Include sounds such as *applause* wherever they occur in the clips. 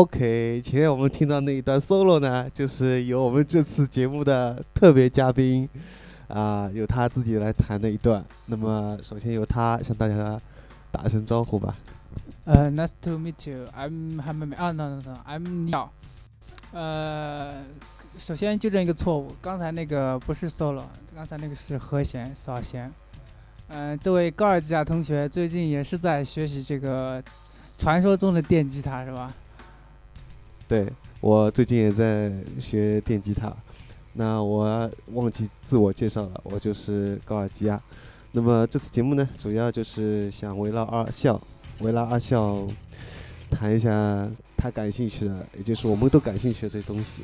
OK，前面我们听到那一段 solo 呢，就是由我们这次节目的特别嘉宾啊，由他自己来弹的一段。那么，首先由他向大家打声招呼吧。呃，Nice to meet you. I'm Hammy. 啊，no no no，I'm 鸟。呃，首先纠正一个错误，刚才那个不是 solo，刚才那个是和弦扫弦。嗯，这位高尔基亚同学最近也是在学习这个传说中的电吉他，是吧？对我最近也在学电吉他，那我忘记自我介绍了，我就是高尔基亚。那么这次节目呢，主要就是想围绕二校，围绕二校谈一下他感兴趣的，也就是我们都感兴趣的这东西。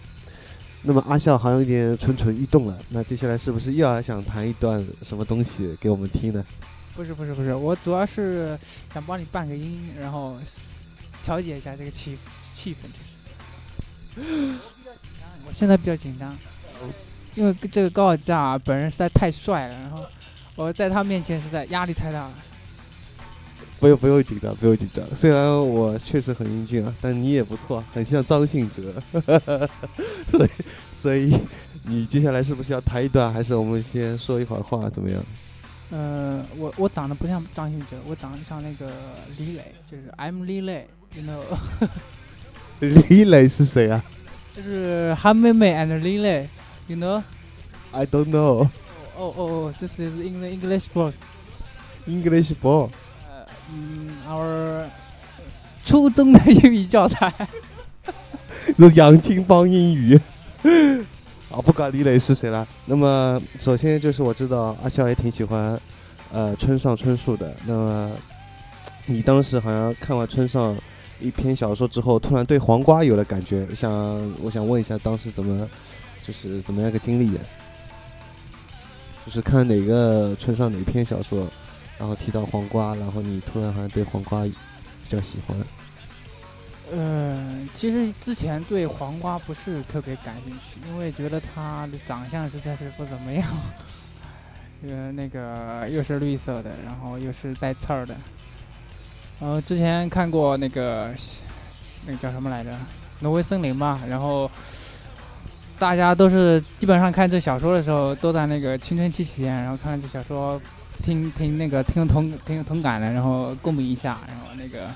那么阿笑好像有点蠢蠢欲动了，那接下来是不是又要想谈一段什么东西给我们听呢？不是不是不是，我主要是想帮你伴个音，然后调节一下这个气气氛。*laughs* 我现在比较紧张，因为这个高尔基啊本人实在太帅了，然后我在他面前实在压力太大了。不用不用紧张，不用紧张。虽然我确实很英俊啊，但你也不错，很像张信哲。*laughs* 所以所以你接下来是不是要弹一段，还是我们先说一会儿话，怎么样？呃，我我长得不像张信哲，我长得像那个李磊，就是 I'm 李磊，you know。*laughs* 李磊是谁啊？就是韩妹妹 and 李磊，you know？I don't know。哦哦哦，this is in the English book。English book。呃，嗯，our 初中的英语教材。是杨金邦英语。*laughs* 啊，不管李磊是谁了。那么，首先就是我知道阿笑也挺喜欢，呃，村上春树的。那么，你当时好像看完村上。一篇小说之后，突然对黄瓜有了感觉，想我想问一下，当时怎么就是怎么样一个经历？就是看哪个村上哪篇小说，然后提到黄瓜，然后你突然好像对黄瓜比较喜欢。嗯，其实之前对黄瓜不是特别感兴趣，因为觉得他的长相实在是不怎么样。*laughs* 呃，那个又是绿色的，然后又是带刺儿的。呃，之前看过那个，那个叫什么来着，《挪威森林》吧。然后大家都是基本上看这小说的时候，都在那个青春期期间，然后看这小说，听听那个听同听同感的，然后共鸣一下。然后那个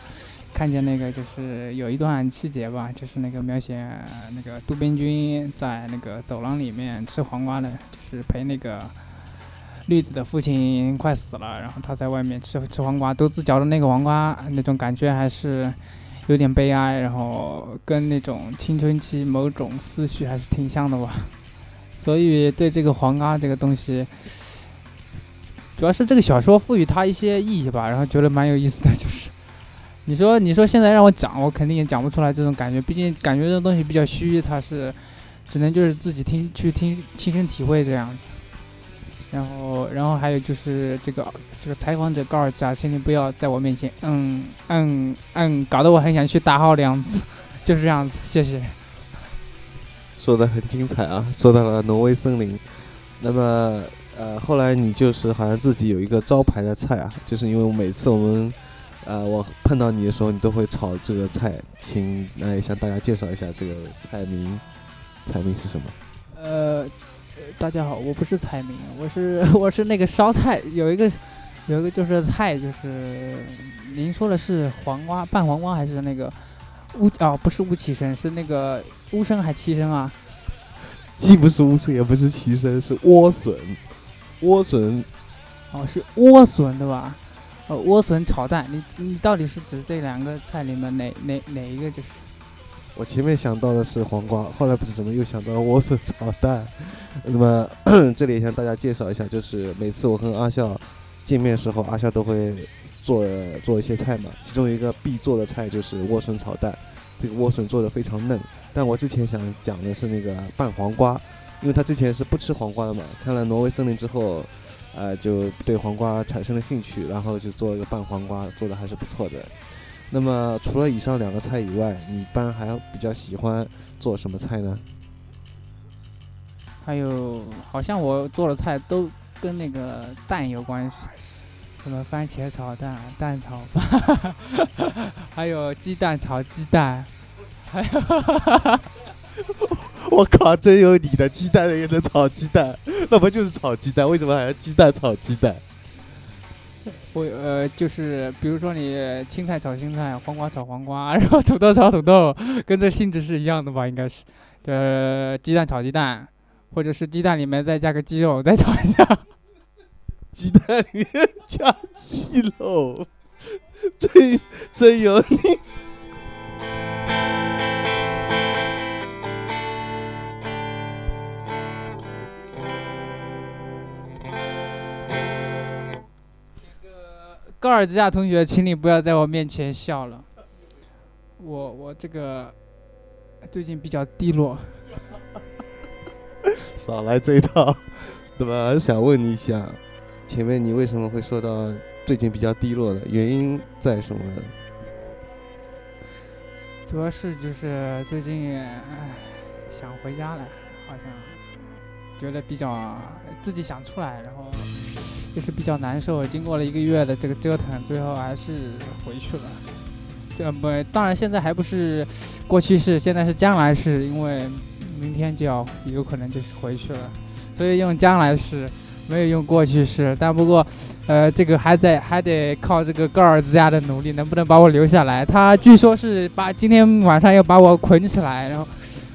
看见那个就是有一段细节吧，就是那个描写那个杜边君在那个走廊里面吃黄瓜的，就是陪那个。绿子的父亲快死了，然后他在外面吃吃黄瓜，独自嚼着那个黄瓜，那种感觉还是有点悲哀，然后跟那种青春期某种思绪还是挺像的吧。所以对这个黄瓜这个东西，主要是这个小说赋予它一些意义吧，然后觉得蛮有意思的。就是你说你说现在让我讲，我肯定也讲不出来这种感觉，毕竟感觉这东西比较虚，它是只能就是自己听去听亲身体会这样子。然后，然后还有就是这个这个采访者高尔基啊，请你不要在我面前，嗯嗯嗯，搞得我很想去打号的样子，*laughs* 就是这样子，谢谢。说的很精彩啊，说到了挪威森林。那么，呃，后来你就是好像自己有一个招牌的菜啊，就是因为每次我们，呃，我碰到你的时候，你都会炒这个菜，请来向大家介绍一下这个菜名，菜名是什么？呃。大家好，我不是彩民，我是 *laughs* 我是那个烧菜，有一个有一个就是菜，就是您说的是黄瓜拌黄瓜还是那个乌啊？不是乌旗参，是那个乌参还七参啊？既不是乌参，也不是旗参，是莴笋。莴笋哦，是莴笋对吧？呃，莴笋炒蛋，你你到底是指这两个菜里面哪哪哪一个就是？我前面想到的是黄瓜，后来不知怎么又想到了莴笋炒蛋。那么 *clears throat* 这里向大家介绍一下，就是每次我和阿笑见面时候，阿笑都会做做一些菜嘛。其中一个必做的菜就是莴笋炒蛋，这个莴笋做的非常嫩。但我之前想讲的是那个拌黄瓜，因为他之前是不吃黄瓜的嘛。看了《挪威森林》之后，呃，就对黄瓜产生了兴趣，然后就做一个拌黄瓜，做的还是不错的。那么除了以上两个菜以外，你一般还比较喜欢做什么菜呢？还有，好像我做的菜都跟那个蛋有关系，什么番茄炒蛋、蛋炒饭，*laughs* 还有鸡蛋炒鸡蛋，还有 *laughs* 我靠，真有你的，鸡蛋也能炒鸡蛋，那不就是炒鸡蛋？为什么还要鸡蛋炒鸡蛋？我呃，就是比如说你青菜炒青菜，黄瓜炒黄瓜，*laughs* 然后土豆炒土豆，跟这性质是一样的吧？应该是，呃，鸡蛋炒鸡蛋，或者是鸡蛋里面再加个鸡肉，再炒一下。*laughs* 鸡蛋里面加鸡肉，*laughs* 真真有你。高尔之亚同学，请你不要在我面前笑了。我我这个最近比较低落。少来这一套，对吧？想问你一下，前面你为什么会说到最近比较低落的原因在什么？主要是就是最近想回家了，好像觉得比较自己想出来，然后。就是比较难受，经过了一个月的这个折腾，最后还是回去了。这不，当然现在还不是过去式，现在是将来式，因为明天就要有可能就是回去了，所以用将来式，没有用过去式。但不过，呃，这个还在还得靠这个高尔兹亚的努力，能不能把我留下来？他据说是把今天晚上要把我捆起来，然后。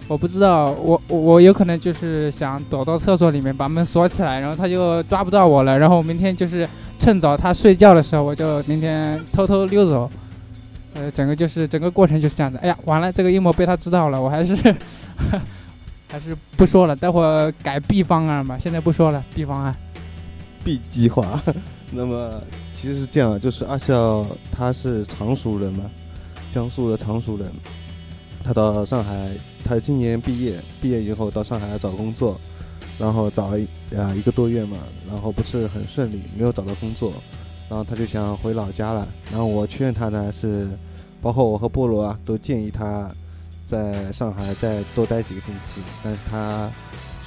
我不知道，我我有可能就是想躲到厕所里面把门锁起来，然后他就抓不到我了。然后明天就是趁早他睡觉的时候，我就明天偷偷溜走。呃，整个就是整个过程就是这样子。哎呀，完了，这个阴谋被他知道了，我还是 *laughs* 还是不说了，待会儿改 B 方案吧。现在不说了，B 方案，B 计划。*laughs* 那么其实是这样，就是阿笑他是常熟人嘛，江苏的常熟人。他到上海，他今年毕业，毕业以后到上海来找工作，然后找了啊一个多月嘛，然后不是很顺利，没有找到工作，然后他就想回老家了。然后我劝他呢是，包括我和菠萝啊都建议他在上海再多待几个星期，但是他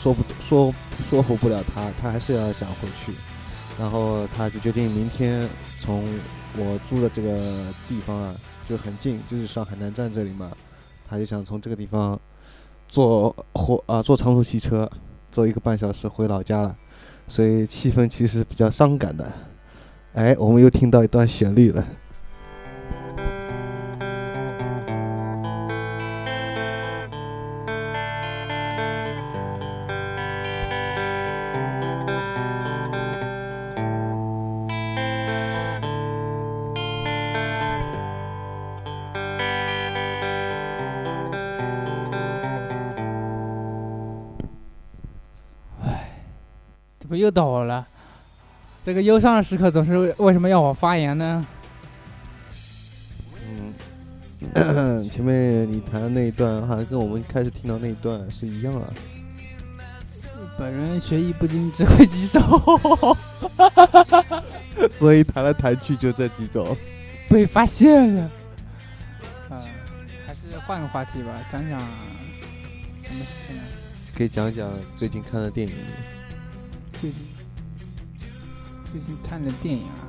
说不说说服不了他，他还是要想回去。然后他就决定明天从我住的这个地方啊就很近，就是上海南站这里嘛。他就想从这个地方坐火啊，坐长途汽车，坐一个半小时回老家了，所以气氛其实比较伤感的。哎，我们又听到一段旋律了。这个忧伤的时刻总是为什么要我发言呢？嗯，前面你弹的那一段好像跟我们开始听到那一段是一样啊。本人学艺不精，只会几首，所以弹来弹去就这几种。*laughs* 被发现了。啊，还是换个话题吧，讲讲什么事情呢？可以讲讲最近看的电影。最近最近看的电影啊，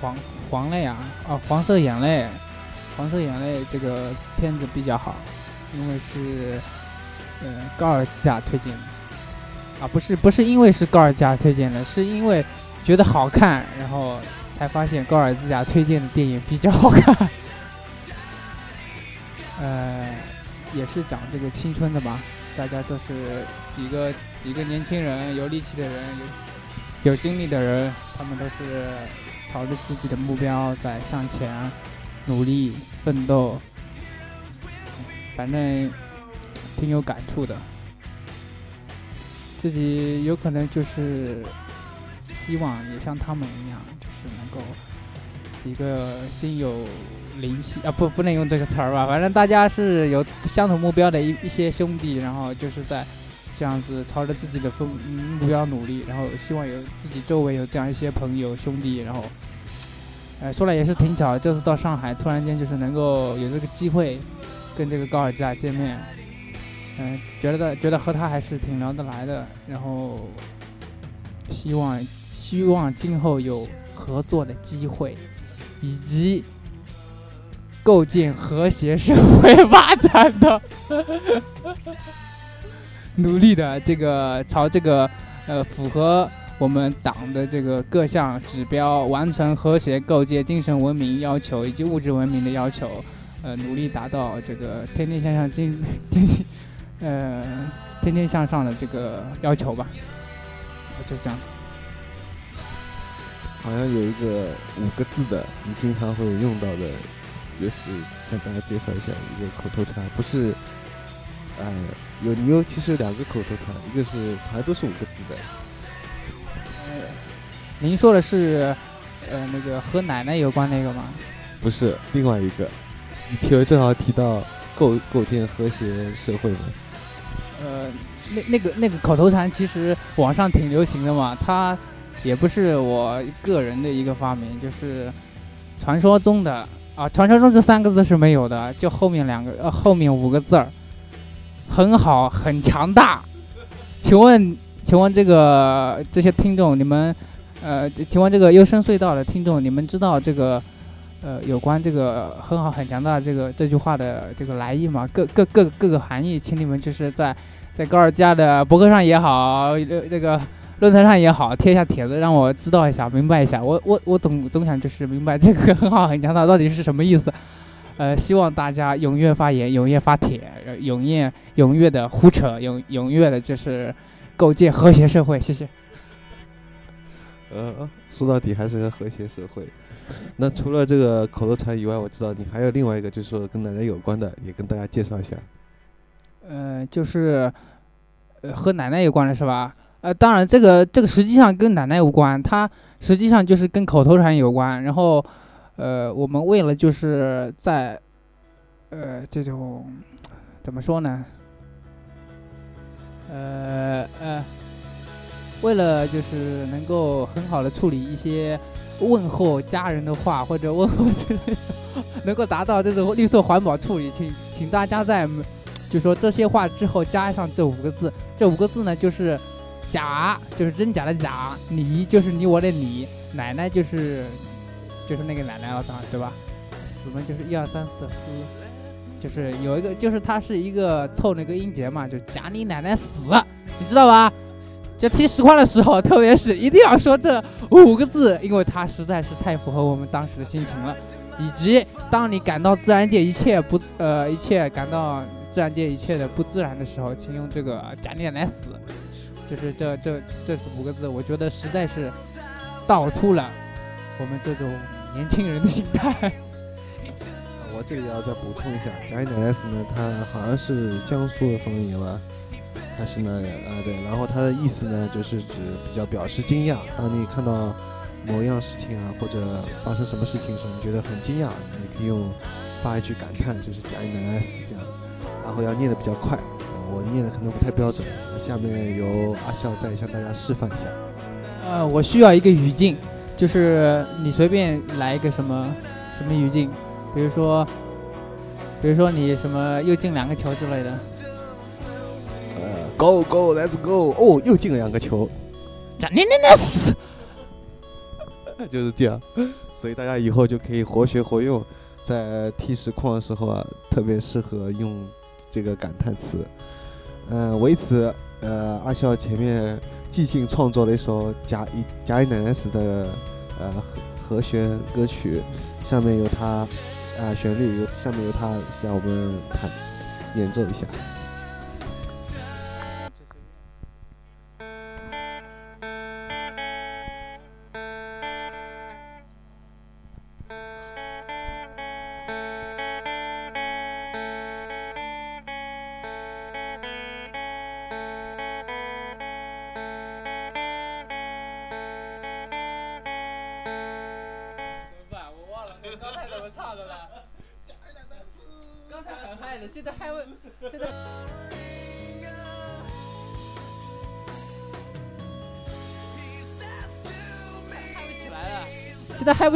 黄黄泪啊，啊黄色眼泪，黄色眼泪这个片子比较好，因为是呃高尔基亚推荐的，啊不是不是因为是高尔基亚推荐的，是因为觉得好看，然后才发现高尔基亚推荐的电影比较好看，*laughs* 呃也是讲这个青春的吧。大家都是几个几个年轻人，有力气的人，有有精力的人，他们都是朝着自己的目标在向前努力奋斗，反正挺有感触的。自己有可能就是希望也像他们一样，就是能够几个心有。灵犀啊，不，不能用这个词儿吧？反正大家是有相同目标的一一些兄弟，然后就是在这样子朝着自己的目目标努力，然后希望有自己周围有这样一些朋友兄弟，然后，呃，说来也是挺巧，这次到上海，突然间就是能够有这个机会跟这个高尔基亚见面，嗯，觉得觉得和他还是挺聊得来的，然后希望希望今后有合作的机会，以及。构建和谐社会发展的，努力的这个朝这个呃符合我们党的这个各项指标，完成和谐构建精神文明要求以及物质文明的要求，呃，努力达到这个 *laughs* 天天向上、进天天呃天天向上的这个要求吧，就是这样。好像有一个五个字的，你经常会用到的，就是向大家介绍一下一个口头禅，不是，呃，有你有其实有两个口头禅，一个是好像都是五个字的，呃，您说的是呃那个和奶奶有关那个吗？不是，另外一个，你提正好提到构构建和谐社会嘛，呃，那那个那个口头禅其实网上挺流行的嘛，它。也不是我个人的一个发明，就是传说中的啊，传说中这三个字是没有的，就后面两个呃后面五个字儿，很好，很强大。请问，请问这个这些听众，你们呃，请问这个幽深隧道的听众，你们知道这个呃有关这个很好很强大这个这句话的这个来意吗？各各各各个含义，请你们就是在在高尔加的博客上也好，那个。论坛上也好，贴一下帖子，让我知道一下，明白一下。我我我总总想就是明白这个 *laughs* 很好很强大到底是什么意思。呃，希望大家踊跃发言，踊跃发帖，踊跃踊跃的胡扯，踊踊跃的就是构建和谐社会。谢谢。呃，说到底还是个和谐社会。那除了这个口头禅以外，我知道你还有另外一个，就是说跟奶奶有关的，也跟大家介绍一下。呃，就是呃和奶奶有关的是吧？呃，当然，这个这个实际上跟奶奶无关，它实际上就是跟口头禅有关。然后，呃，我们为了就是在，呃，这种怎么说呢？呃呃，为了就是能够很好的处理一些问候家人的话或者问候之类的，*laughs* 能够达到这种绿色环保处理，请请大家在就说这些话之后加上这五个字，这五个字呢就是。假就是真假的假，你就是你我的你，奶奶就是就是那个奶奶了，对吧？死呢就是一二三四的四，就是有一个就是它是一个凑那个音节嘛，就假你奶奶死，你知道吧？就提实话的时候，特别是一定要说这五个字，因为它实在是太符合我们当时的心情了。以及当你感到自然界一切不呃一切感到自然界一切的不自然的时候，请用这个假你奶奶死。就是这这这五个字，我觉得实在是道出了我们这种年轻人的心态。我这里要再补充一下，贾一奶 S 呢，它好像是江苏的方言吧，还是哪里啊？对，然后它的意思呢，就是指比较表示惊讶。当你看到某一样事情啊，或者发生什么事情时，候，你觉得很惊讶，你可以用发一句感叹，就是贾一奶 S 这样，然后要念的比较快。我念的可能不太标准，下面由阿笑再向大家示范一下。呃，我需要一个语境，就是你随便来一个什么什么语境，比如说，比如说你什么又进两个球之类的。呃，Go Go Let's Go！哦，又进了两个球。贾念念的死。就是这样，所以大家以后就可以活学活用，在踢实况的时候啊，特别适合用这个感叹词。嗯，为此，呃，阿笑前面即兴创作了一首《贾以贾以奶奶死》的呃和和弦歌曲，下面由他啊旋律由下面由他向我们弹演奏一下。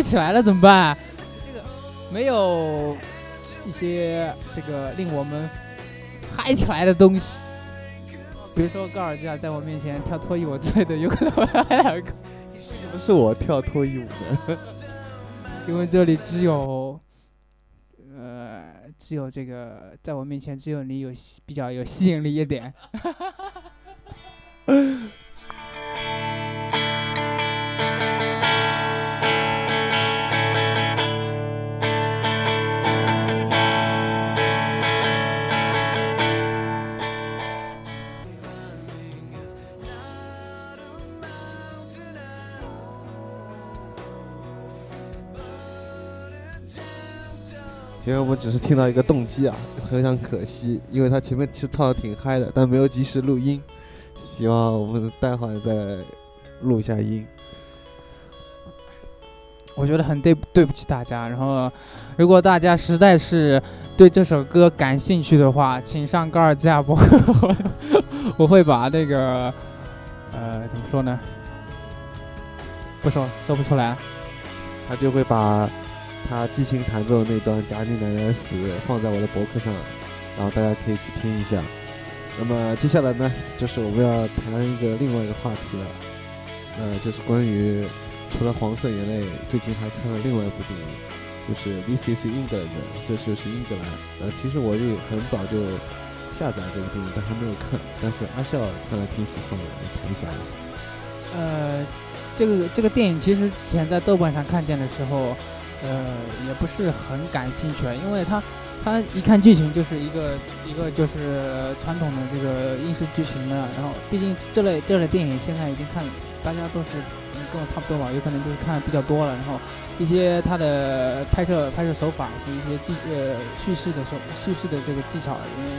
起来了怎么办？这个没有一些这个令我们嗨起来的东西，比如说高尔基啊在我面前跳脱衣舞之类的，有可能会嗨两个。为什么是我跳脱衣舞呢？因为这里只有呃，只有这个在我面前只有你有比较有吸引力一点。因为我们只是听到一个动机啊，非常可惜，因为他前面其实唱的挺嗨的，但没有及时录音。希望我们待会儿再录一下音。我觉得很对对不起大家。然后，如果大家实在是对这首歌感兴趣的话，请上高尔基亚博客，我会把那个呃怎么说呢？不说说不出来。他就会把他即兴弹奏的那段贾静奶奶的死放在我的博客上，然后大家可以去听一下。那么接下来呢，就是我们要谈一个另外一个话题了，呃，就是关于除了黄色眼泪，最近还看了另外一部电影，就是《This Is England》，这就是英格兰。呃，其实我也很早就下载这个电影，但还没有看。但是阿笑看来挺喜欢的，谈一下。呃。这个这个电影其实之前在豆瓣上看见的时候，呃，也不是很感兴趣，因为他，他一看剧情就是一个一个就是传统的这个英式剧情的，然后毕竟这类这类电影现在已经看大家都是跟我差不多吧，有可能就是看的比较多了，然后一些他的拍摄拍摄手法一些一些技呃叙事的手叙事的这个技巧，因为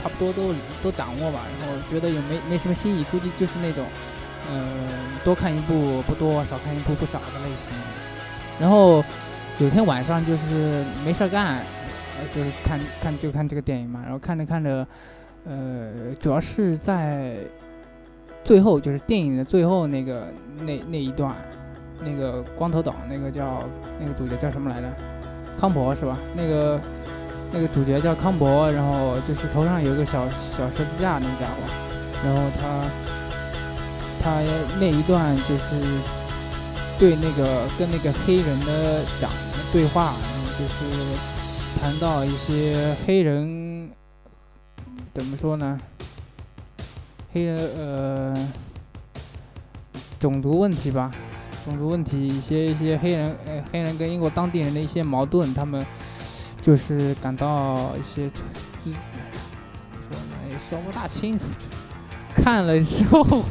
差不多都都掌握吧，然后觉得也没没什么新意，估计就是那种。嗯，多看一部不多，少看一部不少的类型。然后有天晚上就是没事儿干，呃，就是看看就看这个电影嘛。然后看着看着，呃，主要是在最后，就是电影的最后那个那那一段，那个光头党那个叫那个主角叫什么来着？康博是吧？那个那个主角叫康博，然后就是头上有个小小十字架那家伙，然后他。他那一段就是对那个跟那个黑人的讲对话，就是谈到一些黑人怎么说呢？黑人呃种族问题吧，种族问题一些一些黑人呃黑人跟英国当地人的一些矛盾，他们就是感到一些自说呢也说不大清楚。看了之后，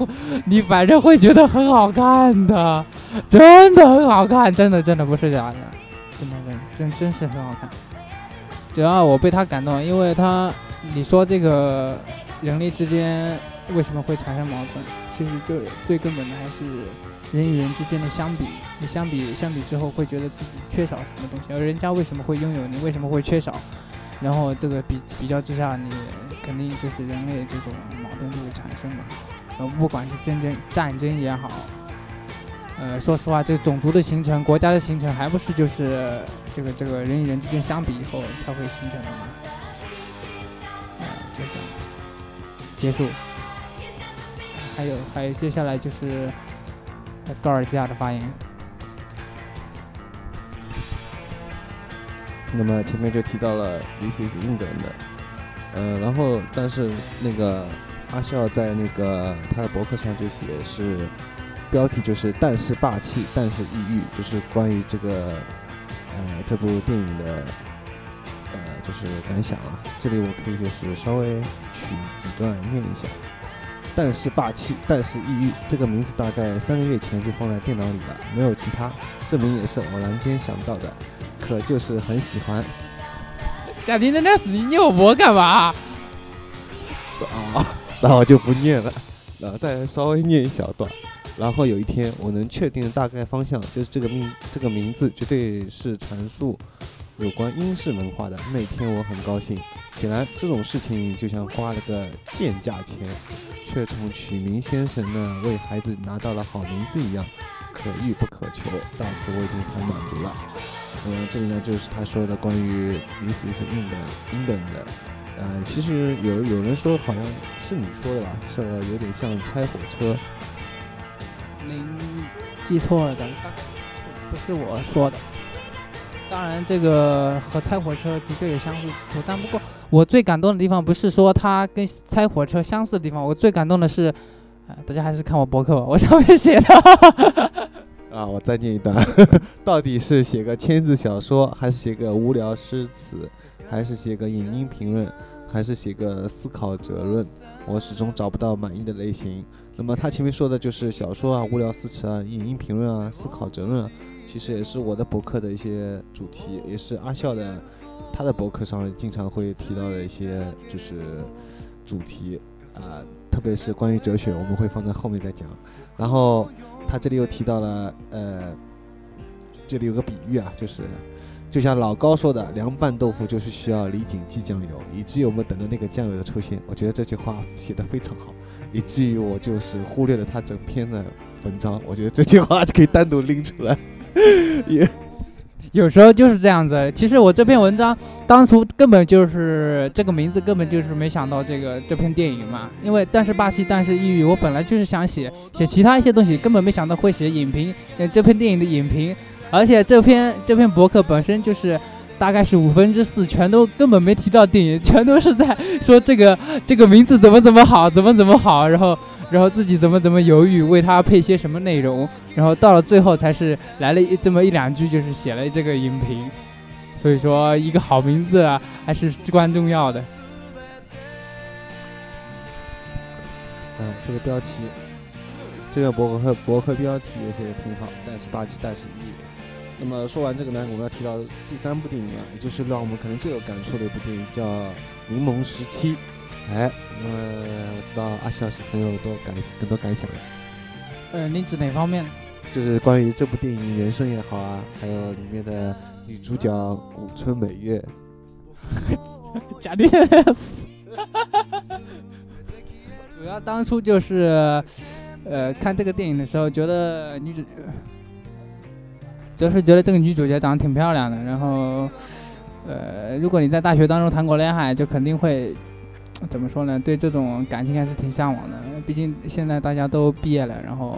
你反正会觉得很好看的，真的很好看，真的真的不是假的，真真是很好看。主要我被他感动，因为他，你说这个人类之间为什么会产生矛盾？其实就最根本的还是人与人之间的相比，你相比相比之后会觉得自己缺少什么东西，而人家为什么会拥有，你为什么会缺少？然后这个比比较之下，你肯定就是人类这种矛盾就会产生嘛。呃，不管是真正战争也好，呃，说实话，这种族的形成、国家的形成，还不是就是这个这个人与人之间相比以后才会形成的吗？呃，就这样，结束。还有还有，接下来就是高尔基亚的发言。那么前面就提到了 This is England，呃，然后但是那个阿笑在那个他的博客上就写是标题就是但是霸气，但是抑郁，就是关于这个呃这部电影的呃就是感想啊。这里我可以就是稍微取几段念一下。但是霸气，但是抑郁，这个名字大概三个月前就放在电脑里了，没有其他，这名也是偶然间想到的。可就是很喜欢。*laughs* 贾玲的那是你念我干嘛？啊，*laughs* 那我就不念了，然后再稍微念一小段。然后有一天，我能确定的大概方向就是这个名，这个名字绝对是阐述有关英式文化的。那天我很高兴。显然这种事情就像花了个贱价钱，却从取名先生那为孩子拿到了好名字一样，可遇不可求。到此我已经很满足了。呃，这里呢就是他说的关于 This is England England 的，呃，其实有有人说好像是你说的吧，是有点像猜火车。您记错了的，不是我说的。当然，这个和猜火车的确有相似之处，但不过我最感动的地方不是说它跟猜火车相似的地方，我最感动的是，呃，大家还是看我博客吧，我上面写的。啊，我再念一段，*laughs* 到底是写个千字小说，还是写个无聊诗词，还是写个影音评论，还是写个思考哲论？我始终找不到满意的类型。那么他前面说的就是小说啊、无聊诗词啊、影音评论啊、思考哲论啊，其实也是我的博客的一些主题，也是阿笑的他的博客上经常会提到的一些就是主题啊，特别是关于哲学，我们会放在后面再讲。然后他这里又提到了，呃，这里有个比喻啊，就是就像老高说的，凉拌豆腐就是需要李锦记酱油，以至于我们等着那个酱油的出现。我觉得这句话写得非常好，以至于我就是忽略了他整篇的文章。我觉得这句话就可以单独拎出来，也。*laughs* 有时候就是这样子。其实我这篇文章当初根本就是这个名字，根本就是没想到这个这篇电影嘛。因为但是巴西，但是抑郁，我本来就是想写写其他一些东西，根本没想到会写影评，呃，这篇电影的影评。而且这篇这篇博客本身就是大概是五分之四，全都根本没提到电影，全都是在说这个这个名字怎么怎么好，怎么怎么好，然后。然后自己怎么怎么犹豫，为他配些什么内容，然后到了最后才是来了一这么一两句，就是写了这个影评。所以说，一个好名字啊，还是至关重要的。嗯，这个标题，这个博客博客标题也写的挺好，但是霸气，但是抑郁。那么说完这个呢，我们要提到第三部电影啊，也就是让我们可能最有感触的一部电影，叫《柠檬时期》。哎，那么我知道阿笑是很有多感很多感想的。呃，你指哪方面？就是关于这部电影原声也好啊，还有里面的女主角古村美月。*laughs* *laughs* 假的死。主要当初就是，呃，看这个电影的时候，觉得女主，就是觉得这个女主角长得挺漂亮的。然后，呃，如果你在大学当中谈过恋爱，就肯定会。怎么说呢？对这种感情还是挺向往的。毕竟现在大家都毕业了，然后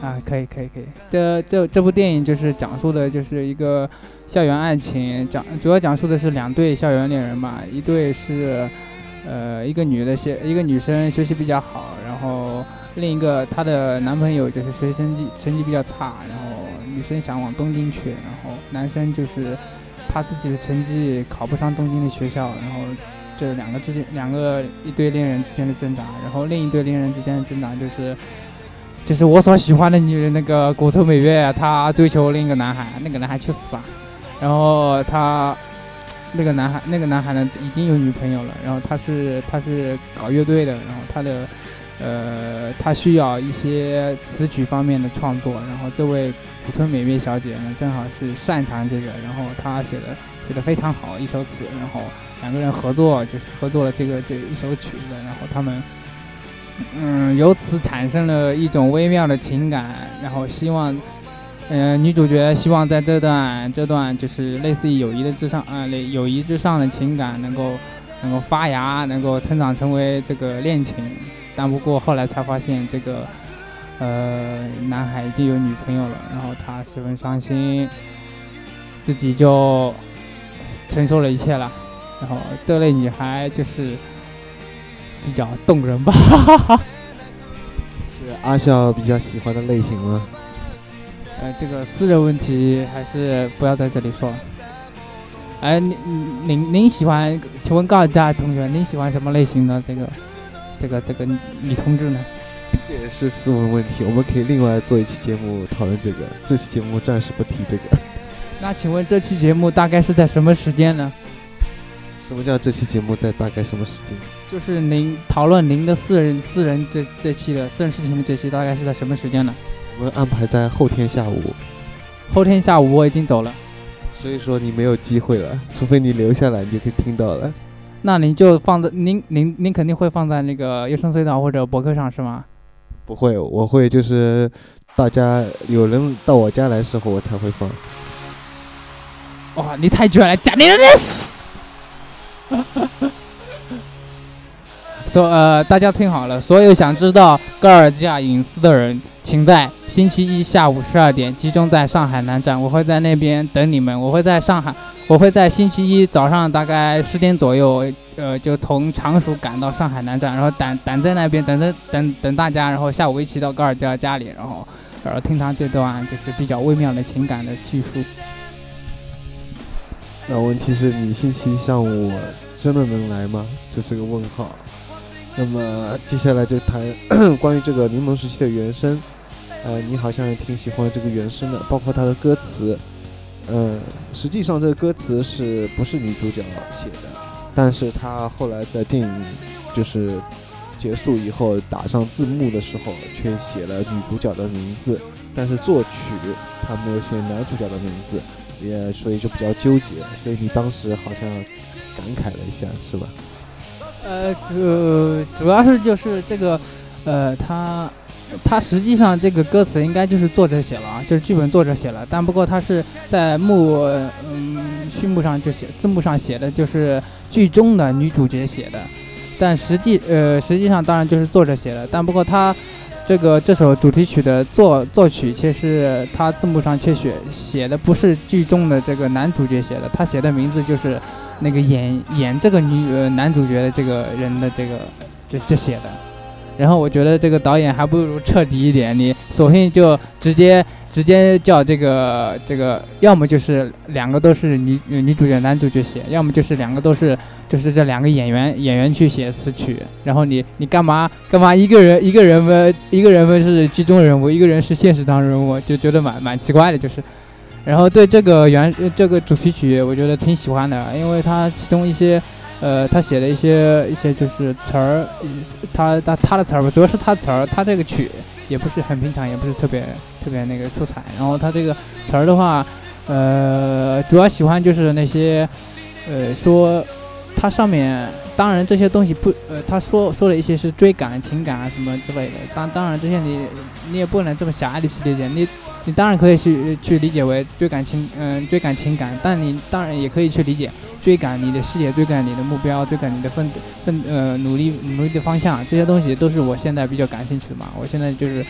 啊，可以可以可以。这这这部电影就是讲述的就是一个校园爱情，讲主要讲述的是两对校园恋人嘛。一对是呃一个女的学一个女生学习比较好，然后另一个她的男朋友就是学习成绩成绩比较差，然后女生想往东京去，然后男生就是。他自己的成绩考不上东京的学校，然后这两个之间两个一对恋人之间的挣扎，然后另一对恋人之间的挣扎就是，就是我所喜欢的女人那个古村美月，她追求另一个男孩，那个男孩去死吧，然后他那个男孩那个男孩呢已经有女朋友了，然后他是他是搞乐队的，然后他的呃他需要一些词曲方面的创作，然后这位。古村美月小姐呢，正好是擅长这个，然后她写的写的非常好一首词，然后两个人合作就是合作了这个这一首曲子，然后他们嗯由此产生了一种微妙的情感，然后希望嗯女主角希望在这段这段就是类似于友谊的之上啊友谊之上的情感能够能够发芽，能够成长成为这个恋情，但不过后来才发现这个。呃，男孩已经有女朋友了，然后他十分伤心，自己就承受了一切了。然后这类女孩就是比较动人吧，*laughs* 是阿笑比较喜欢的类型吗？呃，这个私人问题还是不要在这里说。哎，您您您喜欢？请问告家同学，您喜欢什么类型的这个这个这个女同志呢？这也是斯文问题，我们可以另外做一期节目讨论这个。这期节目暂时不提这个。那请问这期节目大概是在什么时间呢？什么叫这期节目在大概什么时间？就是您讨论您的私人私人这这期的私人事情的这期大概是在什么时间呢？我们安排在后天下午。后天下午我已经走了，所以说你没有机会了，除非你留下来，你就可以听到了。那您就放在您您您肯定会放在那个优声隧道或者博客上是吗？不会，我会就是大家有人到我家来的时候，我才会放。哇，你太绝了，假的 *laughs* 所呃，大家听好了，所有想知道高尔基亚隐私的人，请在星期一下午十二点集中在上海南站，我会在那边等你们。我会在上海，我会在星期一早上大概十点左右，呃，就从常熟赶到上海南站，然后等等在那边等着等等大家，然后下午一起到高尔基亚家里，然后然后听他这段就是比较微妙的情感的叙述。那问题是你星期一上午真的能来吗？这是个问号。那么接下来就谈 *coughs* 关于这个柠檬时期的原声。呃，你好像也挺喜欢这个原声的，包括它的歌词。嗯，实际上这个歌词是不是女主角写的？但是她后来在电影就是结束以后打上字幕的时候，却写了女主角的名字，但是作曲她没有写男主角的名字。也所以就比较纠结，所以你当时好像感慨了一下，是吧？呃，主主要是就是这个，呃，他他实际上这个歌词应该就是作者写了啊，就是剧本作者写了，但不过他是在幕嗯序幕上就写字幕上写的就是剧中的女主角写的，但实际呃实际上当然就是作者写的，但不过他。这个这首主题曲的作作曲，却是他字幕上却写写的不是剧中的这个男主角写的，他写的名字就是那个演演这个女呃男主角的这个人的这个这这写的。然后我觉得这个导演还不如彻底一点，你索性就直接直接叫这个这个，要么就是两个都是女女主角男主角写，要么就是两个都是。就是这两个演员演员去写词曲，然后你你干嘛干嘛一个人一个人们一个人们是剧中人物，一个人是现实当中人物，就觉得蛮蛮奇怪的，就是，然后对这个原这个主题曲，我觉得挺喜欢的，因为它其中一些，呃，他写的一些一些就是词儿，他他他的词儿吧，主要是他词儿，他这个曲也不是很平常，也不是特别特别那个出彩，然后他这个词儿的话，呃，主要喜欢就是那些，呃，说。它上面当然这些东西不，呃，他说说的一些是追赶情感啊什么之类的。当当然这些你你也不能这么狭隘的去理解，你你当然可以去去理解为追赶情，嗯，追赶情感。但你当然也可以去理解追赶你的事业，追赶你的目标，追赶你的奋奋呃努力努力的方向。这些东西都是我现在比较感兴趣的嘛。我现在就是，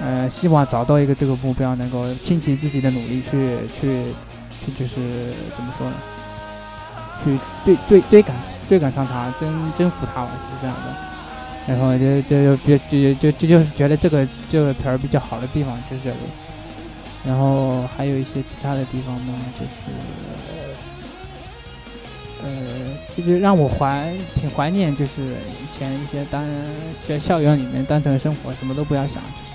呃，希望找到一个这个目标，能够倾其自己的努力去去去，就是怎么说呢？去追追追赶追赶上他，征征服他了，就是这样的。然后就就就就就就就是觉得这个这个词儿比较好的地方就是这里。然后还有一些其他的地方呢，就是呃，就是让我怀挺怀念，就是以前一些单学校园里面单纯生活，什么都不要想，就是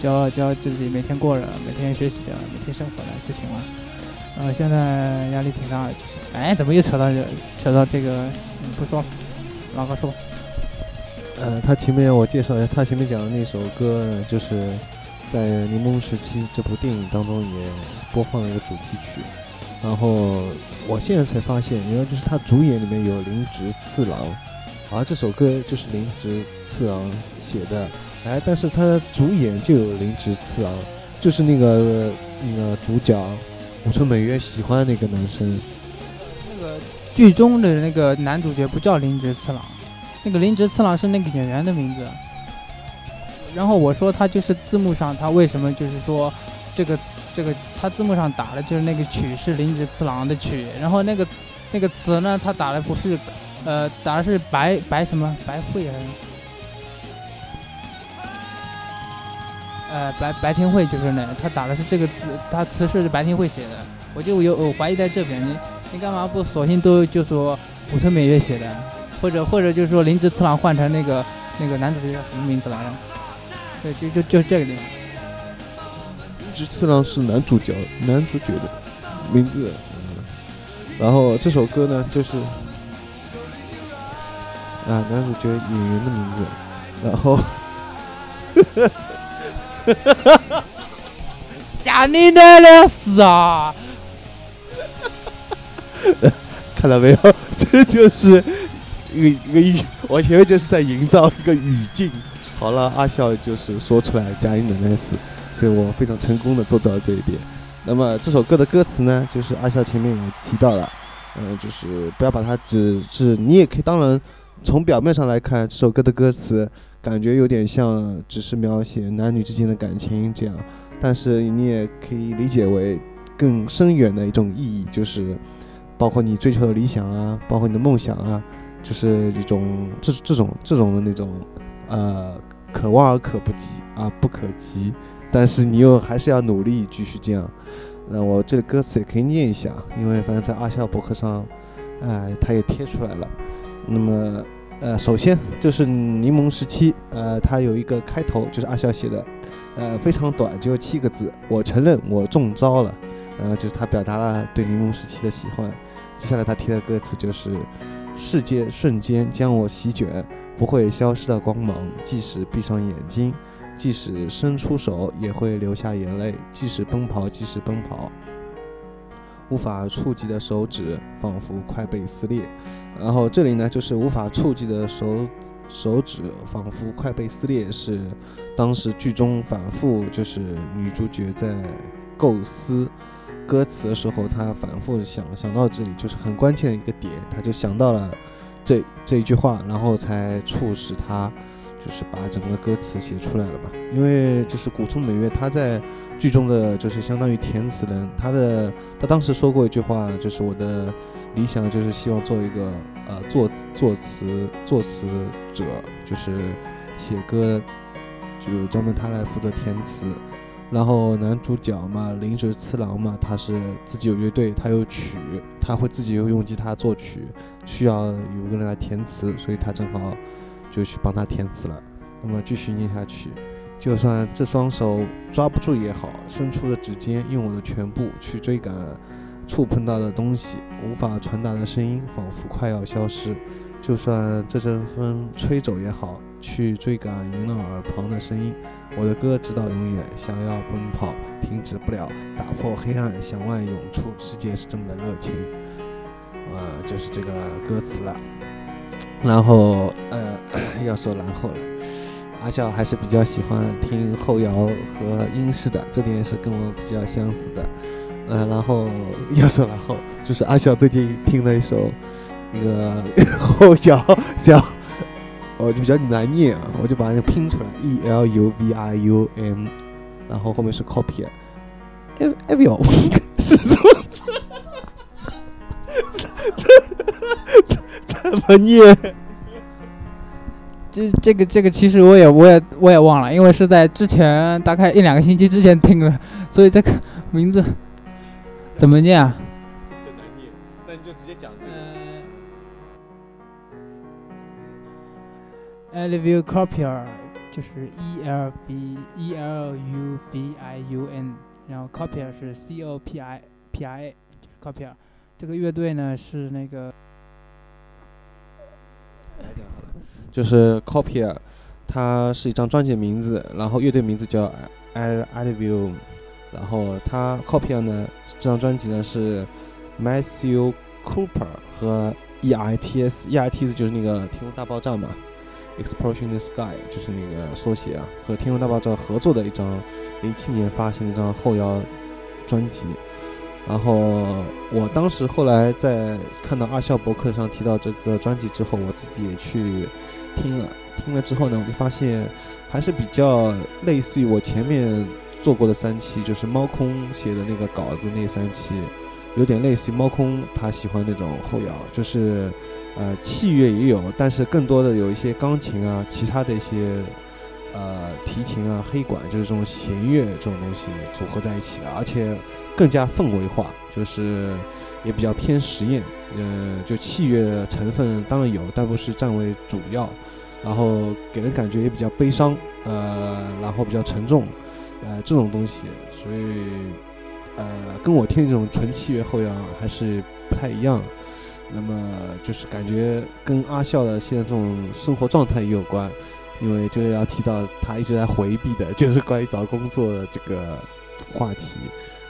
只要只要自己每天过着，每天学习着，每天生活着就行了。然后现在压力挺大的，就是。哎，怎么又扯到这？扯到这个，不说了，老哥说吧。呃，他前面我介绍一下，他前面讲的那首歌，就是在《柠檬时期》这部电影当中也播放了一个主题曲。然后我现在才发现，原来就是他主演里面有林直次郎，而这首歌就是林直次郎写的。哎，但是他主演就有林直次郎，就是那个那个主角武村美月喜欢那个男生。那个剧中的那个男主角不叫林直次郎，那个林直次郎是那个演员的名字。然后我说他就是字幕上他为什么就是说这个这个他字幕上打的就是那个曲是林直次郎的曲，然后那个词那个词呢他打的不是呃打的是白白什么白慧还是呃白白天慧就是那他打的是这个字他词是白天慧写的，我就有我怀疑在这边你。你干嘛不索性都就说武村美月写的，或者或者就是说林直次郎换成那个那个男主角叫什么名字来着？对，就就就这个地方。林直次郎是男主角，男主角的名字。然后这首歌呢，就是啊，男主角演员的名字。然后，家里奶奶是啊。*laughs* 看到没有？*laughs* 这就是一个一个语，我前面就是在营造一个语境。好了，阿笑就是说出来佳音的 nice，，所以我非常成功的做到了这一点。那么这首歌的歌词呢，就是阿笑前面也提到了，嗯，就是不要把它只是你也可以，当然从表面上来看，这首歌的歌词感觉有点像只是描写男女之间的感情这样，但是你也可以理解为更深远的一种意义，就是包括你追求的理想啊，包括你的梦想啊，就是一种这这种这种的那种呃可望而可不及啊，不可及，但是你又还是要努力继续这样。那我这个歌词也可以念一下，因为反正在阿笑博客上，哎，他也贴出来了。那么，呃，首先就是柠檬时期，呃，它有一个开头，就是阿笑写的，呃，非常短，只有七个字。我承认我中招了，呃，就是他表达了对柠檬时期的喜欢。接下来他贴的歌词就是：世界瞬间将我席卷，不会消失的光芒，即使闭上眼睛。即使伸出手也会流下眼泪，即使奔跑，即使奔跑，无法触及的手指仿佛快被撕裂。然后这里呢，就是无法触及的手手指仿佛快被撕裂，是当时剧中反复就是女主角在构思歌词的时候，她反复想想到这里，就是很关键的一个点，她就想到了这这一句话，然后才促使他。就是把整个歌词写出来了吧，因为就是古村美月，她在剧中的就是相当于填词人，她的她当时说过一句话，就是我的理想就是希望做一个呃作作词作词者，就是写歌就专门他来负责填词，然后男主角嘛，临时次郎嘛，他是自己有乐队，他有曲，他会自己又用吉他作曲，需要有个人来填词，所以他正好。就去帮他填词了。那么继续念下去，就算这双手抓不住也好，伸出的指尖用我的全部去追赶触碰到的东西，无法传达的声音仿佛快要消失。就算这阵风吹走也好，去追赶萦绕耳旁的声音。我的歌直到永远，想要奔跑，停止不了，打破黑暗，向外涌出。世界是这么的热情。呃，就是这个歌词了。然后，呃，要说然后了，阿笑还是比较喜欢听后摇和英式的，这点是跟我比较相似的。呃，然后要说然后，就是阿笑最近听了一首一个后摇，叫，*laughs* 我就比较难念啊，我就把那个拼出来，E L U V I U M，然后后面是 copy，e v i 是怎么怎怎怎么念？这这个这个其实我也我也我也忘了，因为是在之前大概一两个星期之前听的，所以这个名字怎么念啊？E l v i u Copier 就是 E L V E L U V I U N，然后 Copier 是 C O P I P I A，就是 Copier。这个乐队呢是那个。就是 Copier，它是一张专辑的名字，然后乐队名字叫 I I Love You，然后它 Copier 呢，这张专辑呢是 Matthew Cooper 和 E I T S，E I T S 就是那个天空大爆炸嘛，Explosion in the Sky 就是那个缩写啊，和天空大爆炸合作的一张零七年发行的一张后摇专辑。然后我当时后来在看到阿笑博客上提到这个专辑之后，我自己也去听了。听了之后呢，我就发现还是比较类似于我前面做过的三期，就是猫空写的那个稿子那三期，有点类似于猫空他喜欢那种后摇，就是呃器乐也有，但是更多的有一些钢琴啊，其他的一些。呃，提琴啊，黑管就是这种弦乐这种东西组合在一起的，而且更加氛围化，就是也比较偏实验。呃，就器乐成分当然有，但不是占为主要。然后给人感觉也比较悲伤，呃，然后比较沉重，呃，这种东西，所以呃，跟我听这种纯器乐后摇还是不太一样。那么就是感觉跟阿笑的现在这种生活状态也有关。因为就要提到他一直在回避的，就是关于找工作的这个话题，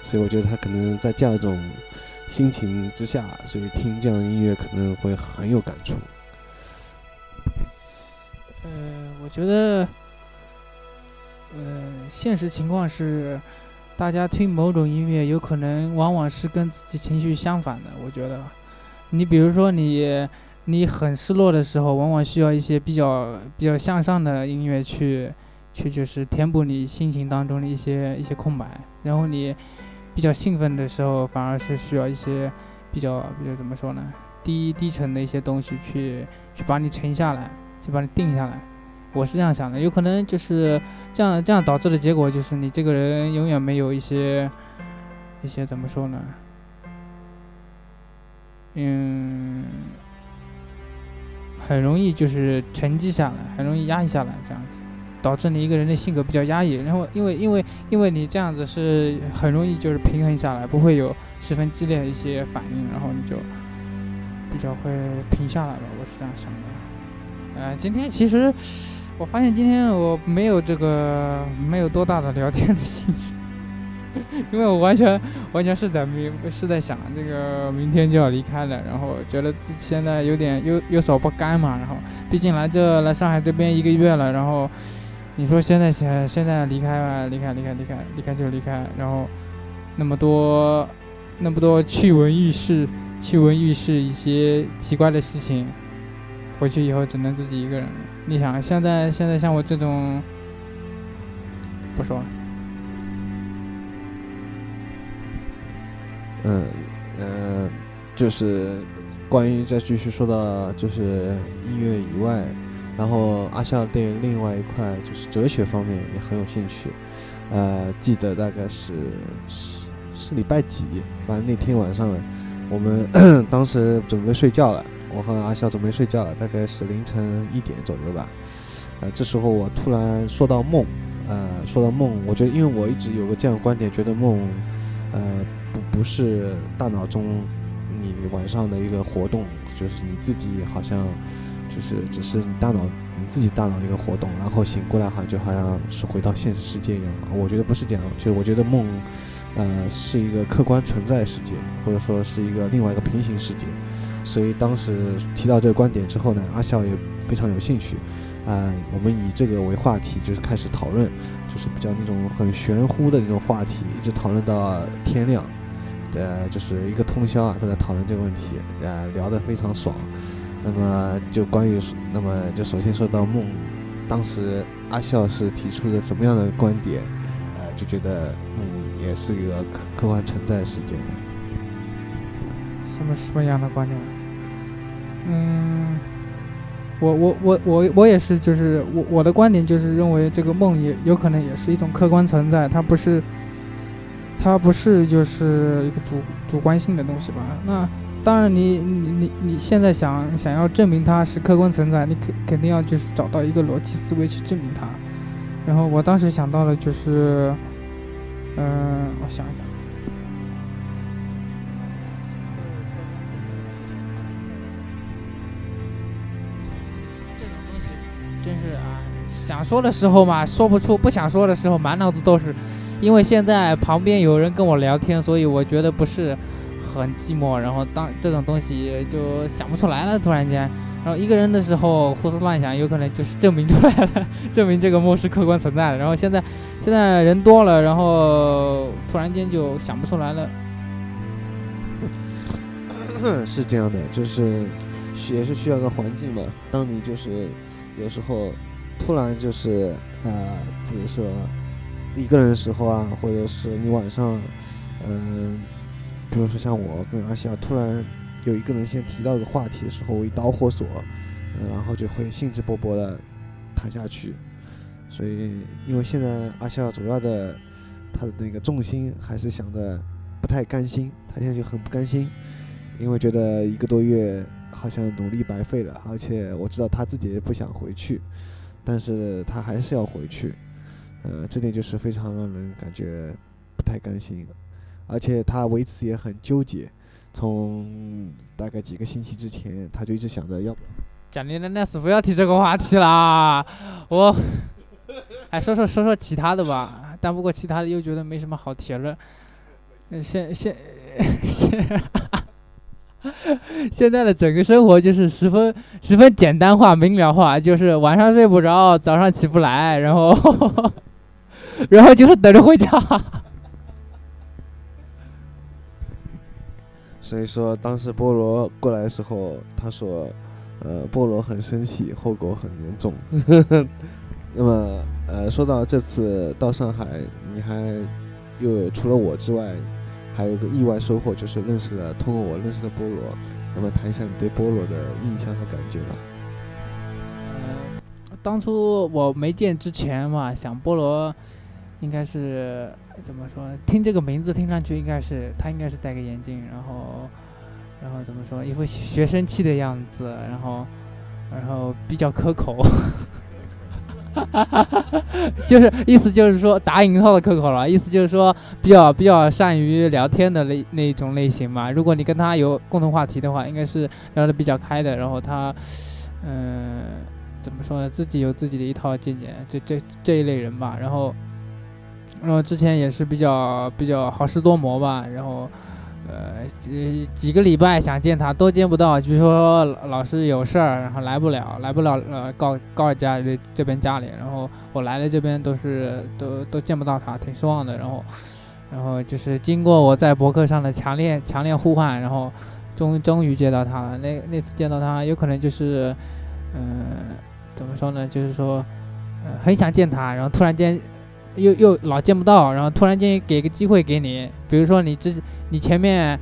所以我觉得他可能在这样一种心情之下，所以听这样的音乐可能会很有感触。呃，我觉得，呃，现实情况是，大家听某种音乐，有可能往往是跟自己情绪相反的。我觉得，你比如说你。你很失落的时候，往往需要一些比较比较向上的音乐去去就是填补你心情当中的一些一些空白。然后你比较兴奋的时候，反而是需要一些比较比较怎么说呢？低低沉的一些东西去去把你沉下来，去把你定下来。我是这样想的，有可能就是这样这样导致的结果就是你这个人永远没有一些一些怎么说呢？嗯，很容易就是沉积下来，很容易压抑下来，这样子，导致你一个人的性格比较压抑。然后因为因为因为你这样子是很容易就是平衡下来，不会有十分激烈的一些反应，然后你就比较会平下来吧。我是这样想的。呃，今天其实我发现今天我没有这个没有多大的聊天的兴趣。*laughs* 因为我完全完全是在明是在想这个明天就要离开了，然后觉得自己现在有点有有所不甘嘛，然后毕竟来这来上海这边一个月了，然后你说现在现现在离开吧，离开离开离开离开就离开，然后那么多那么多趣闻轶事趣闻轶事一些奇怪的事情，回去以后只能自己一个人。你想现在现在像我这种不说了。嗯，呃，就是关于再继续说到就是音乐以外，然后阿笑对另外一块就是哲学方面也很有兴趣。呃，记得大概是是是礼拜几，反正那天晚上我们 *coughs* 当时准备睡觉了，我和阿笑准备睡觉了，大概是凌晨一点左右吧。呃，这时候我突然说到梦，呃，说到梦，我觉得因为我一直有个这样的观点，觉得梦，呃。不是大脑中你晚上的一个活动，就是你自己好像就是只是你大脑你自己大脑的一个活动，然后醒过来好像就好像是回到现实世界一样。我觉得不是这样，就我觉得梦，呃，是一个客观存在的世界，或者说是一个另外一个平行世界。所以当时提到这个观点之后呢，阿笑也非常有兴趣。啊，我们以这个为话题，就是开始讨论，就是比较那种很玄乎的那种话题，一直讨论到天亮。呃，就是一个通宵啊，都在讨论这个问题，呃，聊得非常爽。那么就关于，那么就首先说到梦，当时阿笑是提出的什么样的观点？呃，就觉得梦也是一个客客观存在的世界。什么什么样的观点？嗯，我我我我我也是，就是我我的观点就是认为这个梦也有可能也是一种客观存在，它不是。它不是就是一个主主观性的东西吧？那当然，你你你你现在想想要证明它是客观存在，你肯肯定要就是找到一个逻辑思维去证明它。然后我当时想到了就是，嗯，我想一想，这种东西真是啊，想说的时候嘛说不出，不想说的时候满脑子都是。因为现在旁边有人跟我聊天，所以我觉得不是很寂寞。然后当这种东西就想不出来了，突然间，然后一个人的时候胡思乱想，有可能就是证明出来了，*laughs* 证明这个梦是客观存在的。然后现在现在人多了，然后突然间就想不出来了。*coughs* 是这样的，就是也是需要个环境嘛。当你就是有时候突然就是呃，比如说。一个人的时候啊，或者是你晚上，嗯，比如说像我跟阿笑，突然有一个人先提到一个话题的时候，我一导火索，然后就会兴致勃勃的谈下去。所以，因为现在阿笑主要的他的那个重心还是想着不太甘心，他现在就很不甘心，因为觉得一个多月好像努力白费了，而且我知道他自己也不想回去，但是他还是要回去。呃，这点就是非常让人感觉不太甘心，而且他为此也很纠结。从大概几个星期之前，他就一直想着要。讲你奶奶是不要提这个话题啦，我，哎，说说说说其他的吧。但不过其他的又觉得没什么好提了。现现现，*laughs* 现在的整个生活就是十分十分简单化、明了化，就是晚上睡不着，早上起不来，然后。然后就是等着回家。所以说，当时菠萝过来的时候，他说：“呃，菠萝很生气，后果很严重。*laughs* 那么，呃，说到这次到上海，你还又有除了我之外，还有一个意外收获，就是认识了，通过我认识了菠萝。那么，谈一下你对菠萝的印象和感觉吧。呃，当初我没见之前嘛，想菠萝应该是怎么说？听这个名字听上去应该是他应该是戴个眼镜，然后然后怎么说？一副学生气的样子，然后然后比较可口。*laughs* 就是意思就是说打引号的可口了，意思就是说比较比较善于聊天的那那种类型嘛。如果你跟他有共同话题的话，应该是聊得比较开的。然后他，嗯，怎么说呢？自己有自己的一套见解，这这这一类人吧。然后，然后之前也是比较比较好事多磨吧。然后。呃，几几个礼拜想见他都见不到，据说老是有事儿，然后来不了，来不了，呃，告告家里这边家里，然后我来了这边都是都都见不到他，挺失望的。然后，然后就是经过我在博客上的强烈强烈呼唤，然后终终于见到他了。那那次见到他，有可能就是，嗯，怎么说呢？就是说，呃，很想见他，然后突然间。又又老见不到，然后突然间给个机会给你，比如说你之你前面，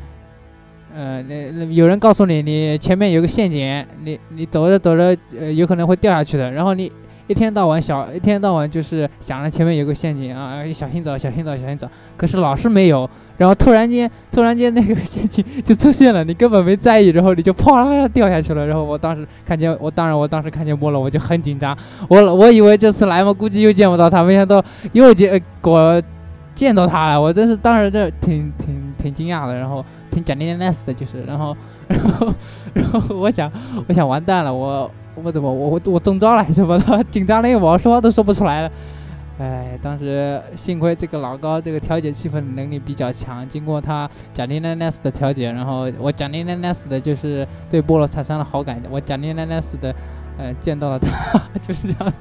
呃，那那有人告诉你你前面有个陷阱，你你走着走着，呃，有可能会掉下去的，然后你。一天到晚小，一天到晚就是想着前面有个陷阱啊，小心走，小心走，小心走。可是老是没有，然后突然间，突然间那个 *laughs* 陷阱就出现了，你根本没在意，然后你就啪啦掉下去了。然后我当时看见，我当然我当时看见波了，我就很紧张。我我以为这次来嘛，估计又见不到他，没想到又见我见到他了。我真是当时这挺挺挺惊讶的，然后挺讲念 nice 的，就是，然后然后 *laughs* 然后我想我想完蛋了，我。我怎么我我中招了什么的，紧张的我说话都说不出来了。哎，当时幸亏这个老高这个调节气氛的能力比较强，经过他奖励奶奶斯的调节，然后我奖励奶奶斯的就是对菠萝产生了好感，我奖励奶奶斯的呃见到了他，就是这样。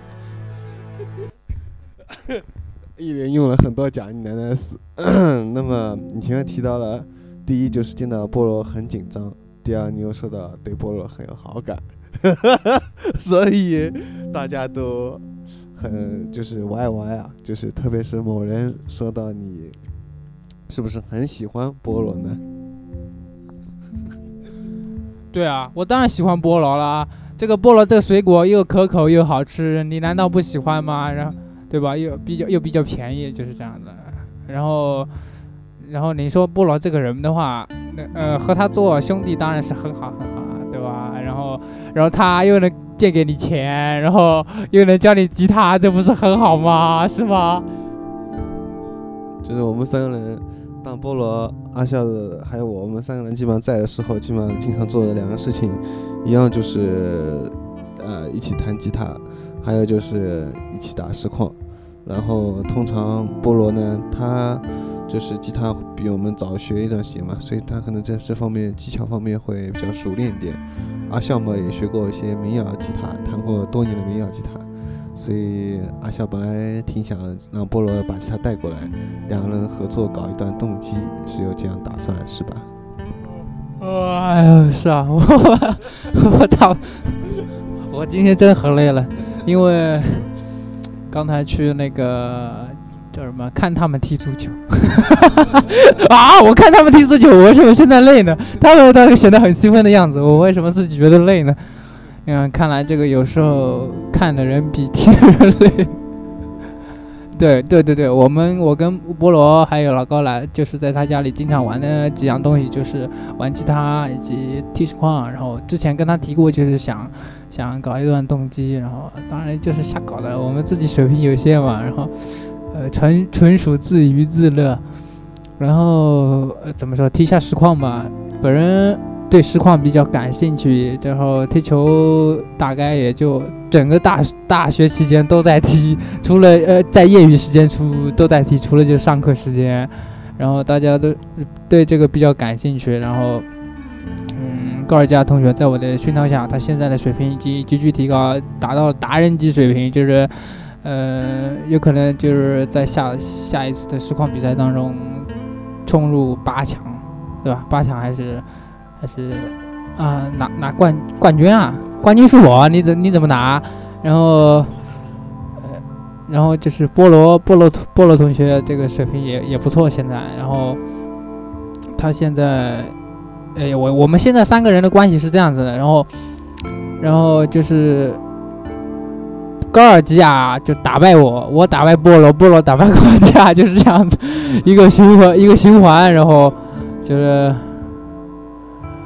一连用了很多奖励奶奶斯。那么你前面提到了，第一就是见到菠萝很紧张，第二你又说到对菠萝很有好感。*laughs* 所以大家都很就是歪歪啊，就是特别是某人说到你是不是很喜欢菠萝呢？*laughs* 对啊，我当然喜欢菠萝啦。这个菠萝这个水果又可口又好吃，你难道不喜欢吗？然后对吧？又比较又比较便宜，就是这样的。然后然后你说菠萝这个人的话，那呃和他做兄弟当然是很好很好。然后，然后他又能借给你钱，然后又能教你吉他，这不是很好吗？是吗？就是我们三个人，当菠萝、阿笑的，还有我，我们三个人基本上在的时候，基本上经常做的两个事情，一样就是，呃，一起弹吉他，还有就是一起打实况。然后通常菠萝呢，他。就是吉他比我们早学一段时间嘛，所以他可能在这方面技巧方面会比较熟练一点。阿笑嘛也学过一些民谣吉他，弹过多年的民谣吉他，所以阿笑本来挺想让菠萝把吉他带过来，两个人合作搞一段动机，是有这样打算是吧？哎呀，是啊，*laughs* 我我操，我今天真的很累了，因为刚才去那个。叫什么？看他们踢足球 *laughs* 啊！我看他们踢足球，我为什么现在累呢？他们倒是显得很兴奋的样子，我为什么自己觉得累呢？嗯，看来这个有时候看的人比踢的人累。*laughs* 对对对对，我们我跟菠萝还有老高来，就是在他家里经常玩的几样东西，就是玩吉他以及踢实况。然后之前跟他提过，就是想想搞一段动机，然后当然就是瞎搞的，我们自己水平有限嘛，然后。呃，纯纯属自娱自乐，然后呃怎么说踢下实况吧。本人对实况比较感兴趣，然后踢球大概也就整个大大学期间都在踢，除了呃在业余时间出都在踢，除了就上课时间。然后大家都对这个比较感兴趣，然后嗯，高尔加同学在我的熏陶下，他现在的水平已经急剧提高，达到了达人级水平，就是。呃，有可能就是在下下一次的实况比赛当中冲入八强，对吧？八强还是还是啊拿拿冠冠军啊？冠军是我，你怎你怎么拿？然后，呃，然后就是菠萝菠萝菠萝同学这个水平也也不错，现在，然后他现在，哎，我我们现在三个人的关系是这样子的，然后，然后就是高尔基亚就打败我，我打败菠萝，菠萝打败高尔基亚，就是这样子一个循环一个循环，然后就是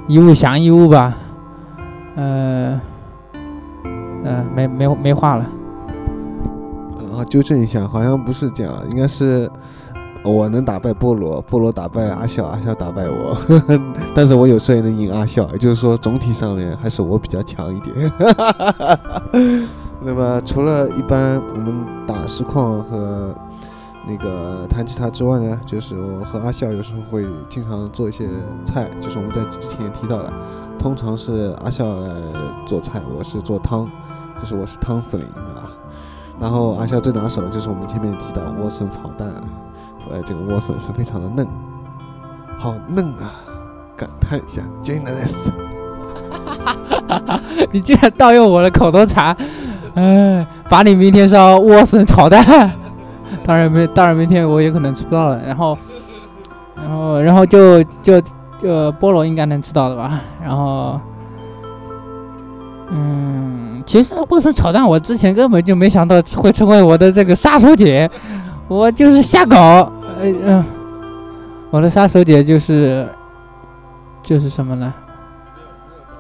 一物降一物吧，呃。嗯，没没没话了。啊，纠正一下，好像不是这样，应该是我能打败菠萝，菠萝打败阿笑，阿笑打败我。*laughs* 但是我有时候也能赢阿笑，也就是说总体上面还是我比较强一点。那么除了一般我们打实况和那个弹吉他之外呢，就是我和阿笑有时候会经常做一些菜，就是我们在之前也提到了，通常是阿笑来做菜，我是做汤。就是我是汤司令，对吧？然后阿笑最拿手的就是我们前面提到莴笋炒蛋，呃，这个莴笋是非常的嫩，好嫩啊！感叹一下 g e n e r o u s 你居然盗用我的口头禅，*laughs* 哎，罚你明天烧莴笋炒蛋。*laughs* 当然没，当然明天我也可能吃不到了。然后，然后，然后就就就菠萝应该能吃到的吧？然后，嗯。其实莴笋炒蛋，我之前根本就没想到会成为我的这个杀手锏，我就是瞎搞。嗯，我的杀手锏就是就是什么呢？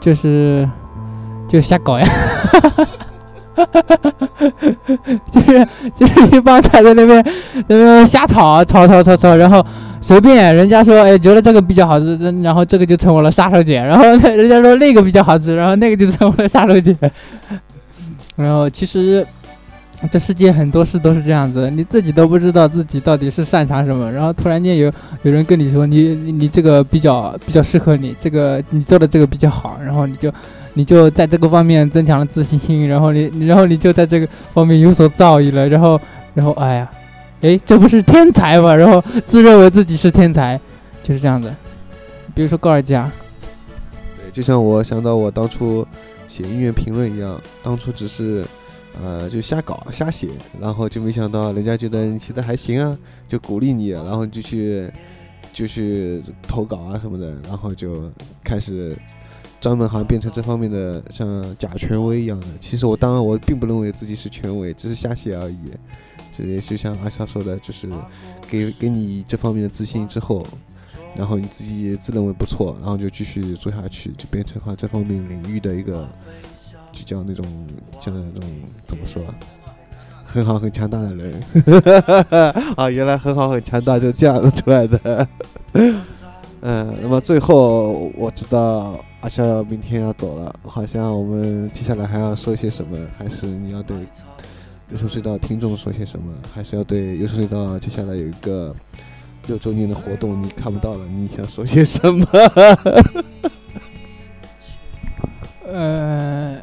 就是就瞎搞呀，*laughs* *laughs* 就是就是一帮菜在那边那边瞎炒炒炒炒炒，然后。随便，人家说，哎，觉得这个比较好吃，然后这个就成为了杀手锏。然后人家说那个比较好吃，然后那个就成为了杀手锏。然后其实这世界很多事都是这样子，你自己都不知道自己到底是擅长什么，然后突然间有有人跟你说，你你这个比较比较适合你，这个你做的这个比较好，然后你就你就在这个方面增强了自信心，*laughs* 然后你然后你就在这个方面有所造诣了，然后然后哎呀。哎，这不是天才吗？然后自认为自己是天才，就是这样子。比如说高尔基啊对，就像我想到我当初写音乐评论一样，当初只是呃就瞎搞瞎写，然后就没想到人家觉得你写的还行啊，就鼓励你，然后就去就去投稿啊什么的，然后就开始专门好像变成这方面的像假权威一样的。其实我当然我并不认为自己是权威，只是瞎写而已。这也就像阿笑说的，就是给给你这方面的自信之后，然后你自己自认为不错，然后就继续做下去，就变成哈这方面领域的一个，就叫那种叫那种怎么说，很好很强大的人。*laughs* 啊，原来很好很强大就这样出来的。嗯，那么最后我知道阿笑明天要走了，好像我们接下来还要说些什么？还是你要对？优秀隧道听众说些什么？还是要对优秀隧道接下来有一个六周年的活动，你看不到了，你想说些什么？呃，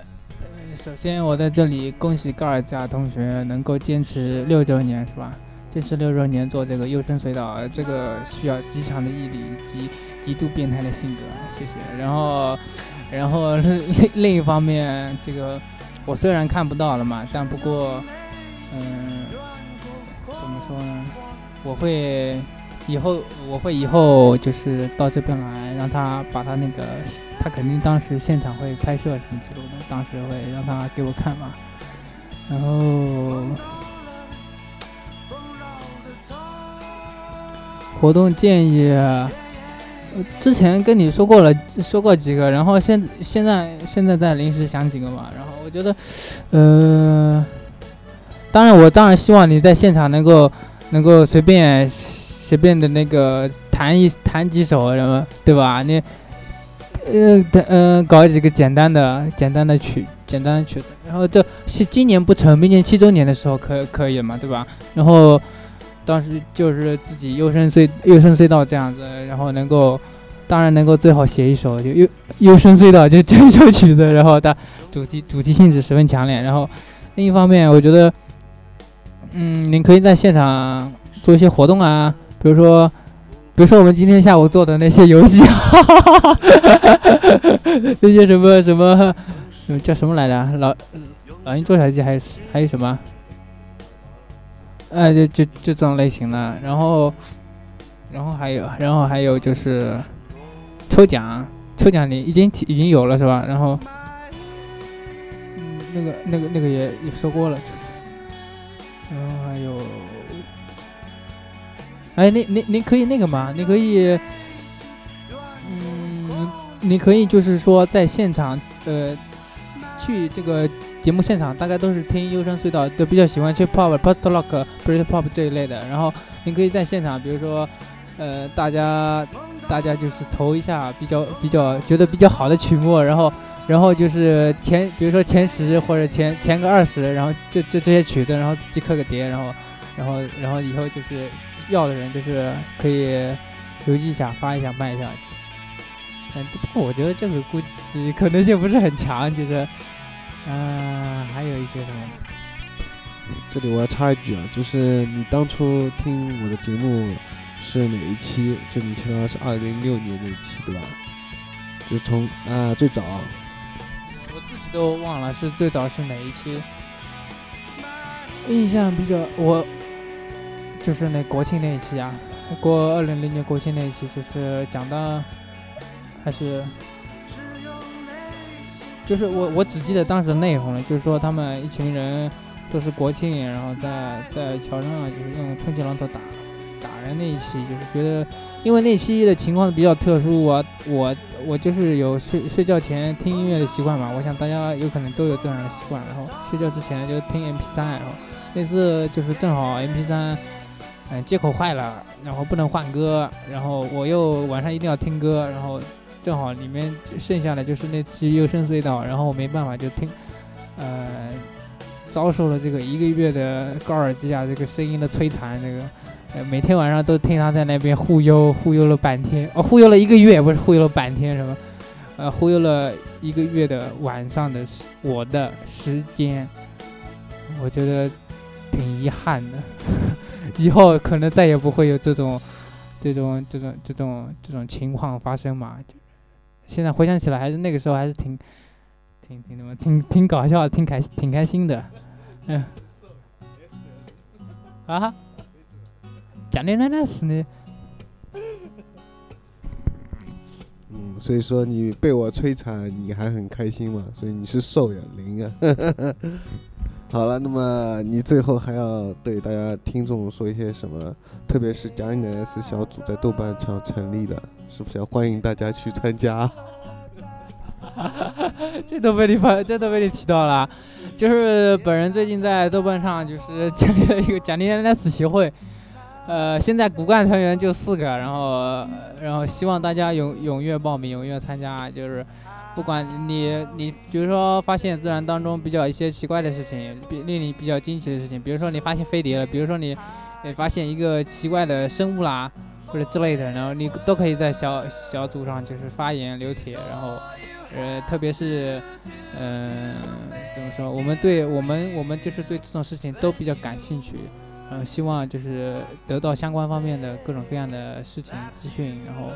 首先我在这里恭喜高尔加同学能够坚持六周年，是吧？坚持六周年做这个优生隧道，这个需要极强的毅力以及极度变态的性格，谢谢。然后，然后另另一方面，这个我虽然看不到了嘛，但不过。嗯，怎么说呢？我会以后，我会以后就是到这边来，让他把他那个，他肯定当时现场会拍摄什么之类的，当时会让他给我看嘛。然后活动建议，之前跟你说过了，说过几个，然后现现在现在再临时想几个嘛。然后我觉得，呃。当然，我当然希望你在现场能够，能够随便随便的那个弹一弹几首什么，对吧？你，呃，嗯，搞几个简单的简单的曲，简单的曲子。然后这是今年不成，明年七周年的时候可可以嘛，对吧？然后当时就是自己优生隧优生隧道这样子，然后能够，当然能够最好写一首就优优生隧道就这首曲子，然后它主题主题性质十分强烈。然后另一方面，我觉得。嗯，你可以在现场做一些活动啊，比如说，比如说我们今天下午做的那些游戏，*laughs* 那些什么什么，叫什么来着？老老鹰捉小鸡还是还有什么？哎，就就就这种类型的，然后然后还有然后还有就是抽奖，抽奖你已经已经有了是吧？然后嗯，那个那个那个也也说过了，然后还有。哎，你你你可以那个吗？你可以，嗯，你可以就是说在现场，呃，去这个节目现场，大概都是听优声隧道，都比较喜欢去 pop、post rock、brit pop 这一类的。然后你可以在现场，比如说，呃，大家大家就是投一下比较比较觉得比较好的曲目，然后然后就是前，比如说前十或者前前个二十，然后这这这些曲子，然后自己刻个碟，然后然后然后以后就是。要的人就是可以邮寄一下、发一下、卖一下。嗯，不过我觉得这个估计可能性不是很强。其实，嗯，还有一些什么？这里我要插一句啊，就是你当初听我的节目是哪一期？就你听到是二零零六年那一期对吧？就从啊最早，我自己都忘了是最早是哪一期。印象比较我。就是那国庆那一期啊，过二零零年国庆那一期，就是讲的，还是，就是我我只记得当时的内容了，就是说他们一群人就是国庆，然后在在桥上就是用充气榔头打打人那一期，就是觉得因为那期的情况比较特殊，我我我就是有睡睡觉前听音乐的习惯嘛，我想大家有可能都有这样的习惯，然后睡觉之前就听 MP3，然后那次就是正好 MP3。嗯，接口坏了，然后不能换歌，然后我又晚上一定要听歌，然后正好里面剩下的就是那期优声隧道，然后我没办法就听，呃，遭受了这个一个月的高尔基亚这个声音的摧残，这个呃每天晚上都听他在那边忽悠忽悠了半天，哦忽悠了一个月不是忽悠了半天什么，呃忽悠了一个月的晚上的我的时间，我觉得挺遗憾的。以后可能再也不会有这种、这种、这种、这种、这种情况发生嘛？就现在回想起来，还是那个时候还是挺、挺、挺什么、挺、挺搞笑、挺开、挺开心的。嗯。啊？讲的那那是呢？嗯，所以说你被我摧残，你还很开心嘛？所以你是瘦呀，零啊。*laughs* 好了，那么你最后还要对大家听众说一些什么？特别是贾尼 S 小组在豆瓣上成立的，是不是要欢迎大家去参加？*laughs* 这都被你发，这都被你提到了。就是本人最近在豆瓣上就是建立了一个贾尼 S 协会，呃，现在骨干成员就四个，然后然后希望大家踊踊跃报名，踊跃参加，就是。不管你你比如说发现自然当中比较一些奇怪的事情，比令你比较惊奇的事情，比如说你发现飞碟了，比如说你你发现一个奇怪的生物啦，或者之类的，然后你都可以在小小组上就是发言留帖，然后呃特别是嗯怎么说，我们对我们我们就是对这种事情都比较感兴趣，嗯希望就是得到相关方面的各种各样的事情资讯，然后。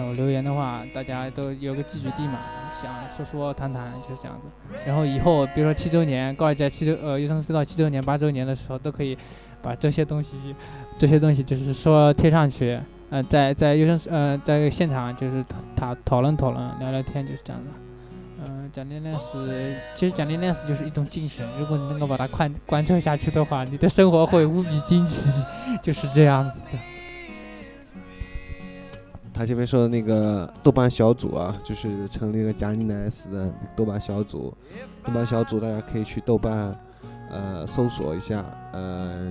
然后留言的话，大家都有个寄居地嘛，想说说谈谈就是这样子。然后以后比如说七周年，高二在七周呃优生隧道七周年、八周年的时候，都可以把这些东西，这些东西就是说贴上去，呃，在在优生呃在现场就是讨讨讨论讨论、聊聊天，就是这样子。嗯，讲练练是，其实讲练练是就是一种精神，如果你能够把它贯贯彻下去的话，你的生活会无比惊奇，*laughs* 就是这样子的。他前面说的那个豆瓣小组啊，就是成立了贾尼 S 的豆瓣小组。豆瓣小组大家可以去豆瓣，呃，搜索一下，呃，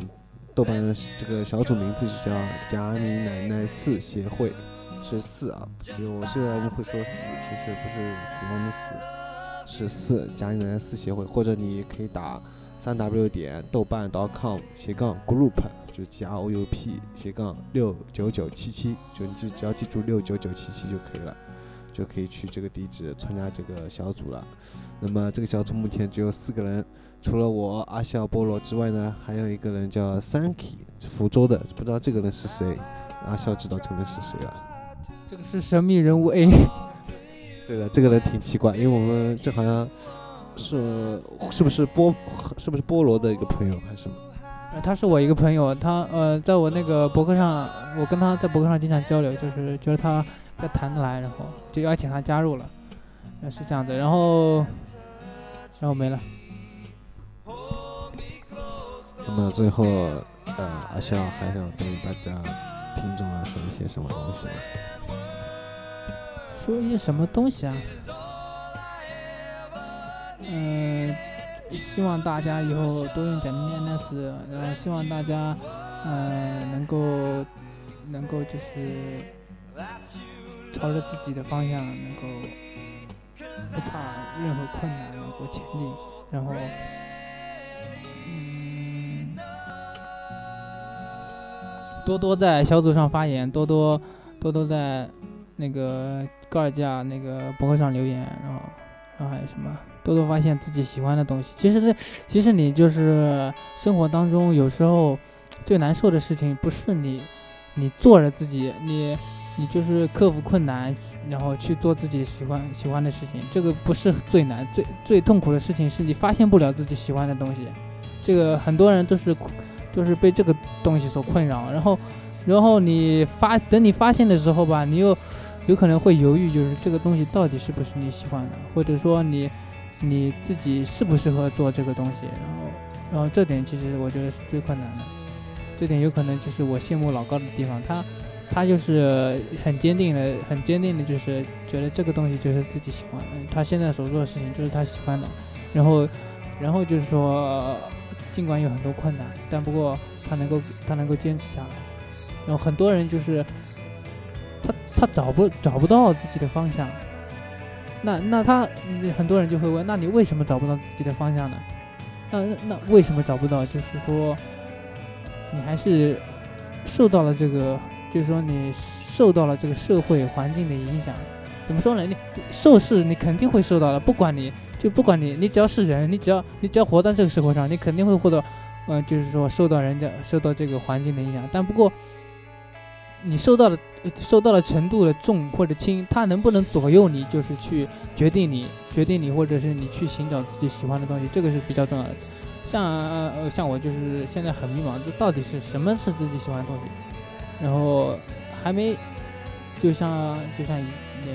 豆瓣这个小组名字就叫贾尼奶奶四协会，是四啊，就我虽然会说四，其实不是死亡的死，是四贾尼奶奶四协会，或者你可以打三 w 点豆瓣 .com 斜杠 group。就 G R O U P 斜杠六九九七七，就你只只要记住六九九七七就可以了，就可以去这个地址参加这个小组了。那么这个小组目前只有四个人，除了我阿笑菠萝之外呢，还有一个人叫 Sanky，福州的，不知道这个人是谁。阿笑知道这个人是谁了？这个是神秘人物 A。对的，这个人挺奇怪，因为我们这好像是是不是波是不是菠萝的一个朋友还是什么？呃，他是我一个朋友，他呃，在我那个博客上，我跟他在博客上经常交流，就是觉得他在谈得来，然后就邀请他加入了，呃，是这样的，然后然后没了。那么最后，呃，阿笑还想对大家听众啊说一些什么东西吗？说一些什么东西啊？嗯、希望大家以后多用简单的是，然后希望大家，呃，能够能够就是朝着自己的方向，能够不怕任何困难，能够前进，然后，嗯，多多在小组上发言，多多多多在那个高尔加那个博客上留言，然后，然后还有什么？多多发现自己喜欢的东西。其实这，其实你就是生活当中有时候最难受的事情，不是你你做着自己，你你就是克服困难，然后去做自己喜欢喜欢的事情，这个不是最难，最最痛苦的事情是你发现不了自己喜欢的东西。这个很多人都是就是被这个东西所困扰，然后然后你发等你发现的时候吧，你又有可能会犹豫，就是这个东西到底是不是你喜欢的，或者说你你自己适不适合做这个东西，然后然后这点其实我觉得是最困难的，这点有可能就是我羡慕老高的地方，他他就是很坚定的，很坚定的，就是觉得这个东西就是自己喜欢，他现在所做的事情就是他喜欢的，然后然后就是说，尽管有很多困难，但不过他能够他能够坚持下来，然后很多人就是他他找不找不到自己的方向。那那他很多人就会问，那你为什么找不到自己的方向呢？那那那为什么找不到？就是说，你还是受到了这个，就是说你受到了这个社会环境的影响。怎么说呢？你受是你肯定会受到的，不管你就不管你，你只要是人，你只要你只要活在这个社会上，你肯定会获得，呃，就是说受到人家受到这个环境的影响。但不过，你受到的受到的程度的重或者轻，它能不能左右你，就是去决定你决定你，或者是你去寻找自己喜欢的东西，这个是比较重要的。像呃像我就是现在很迷茫，就到底是什么是自己喜欢的东西，然后还没，就像就像呃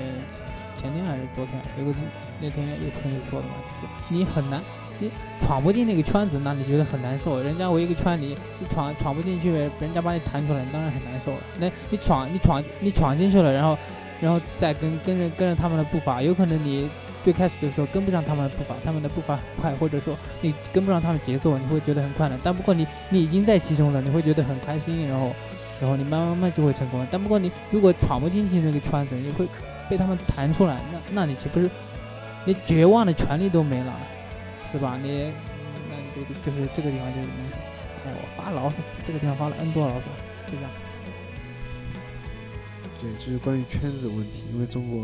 前天还是昨天有个那天有朋友说的嘛，就是你很难。你闯不进那个圈子，那你觉得很难受。人家围一个圈，你你闯闯不进去，人家把你弹出来，你当然很难受了。那你闯你闯你闯进去了，然后然后再跟跟着跟着他们的步伐，有可能你最开始的时候跟不上他们的步伐，他们的步伐很快，或者说你跟不上他们节奏，你会觉得很快乐。但不过你你已经在其中了，你会觉得很开心，然后然后你慢慢慢就会成功。但不过你如果闯不进去那个圈子，你会被他们弹出来，那那你岂不是连绝望的权利都没了？是吧？你，那你就就是这个地方就是，哎，我发牢骚，这个地方发了 N 多牢骚，就这样。对，就是关于圈子的问题，因为中国，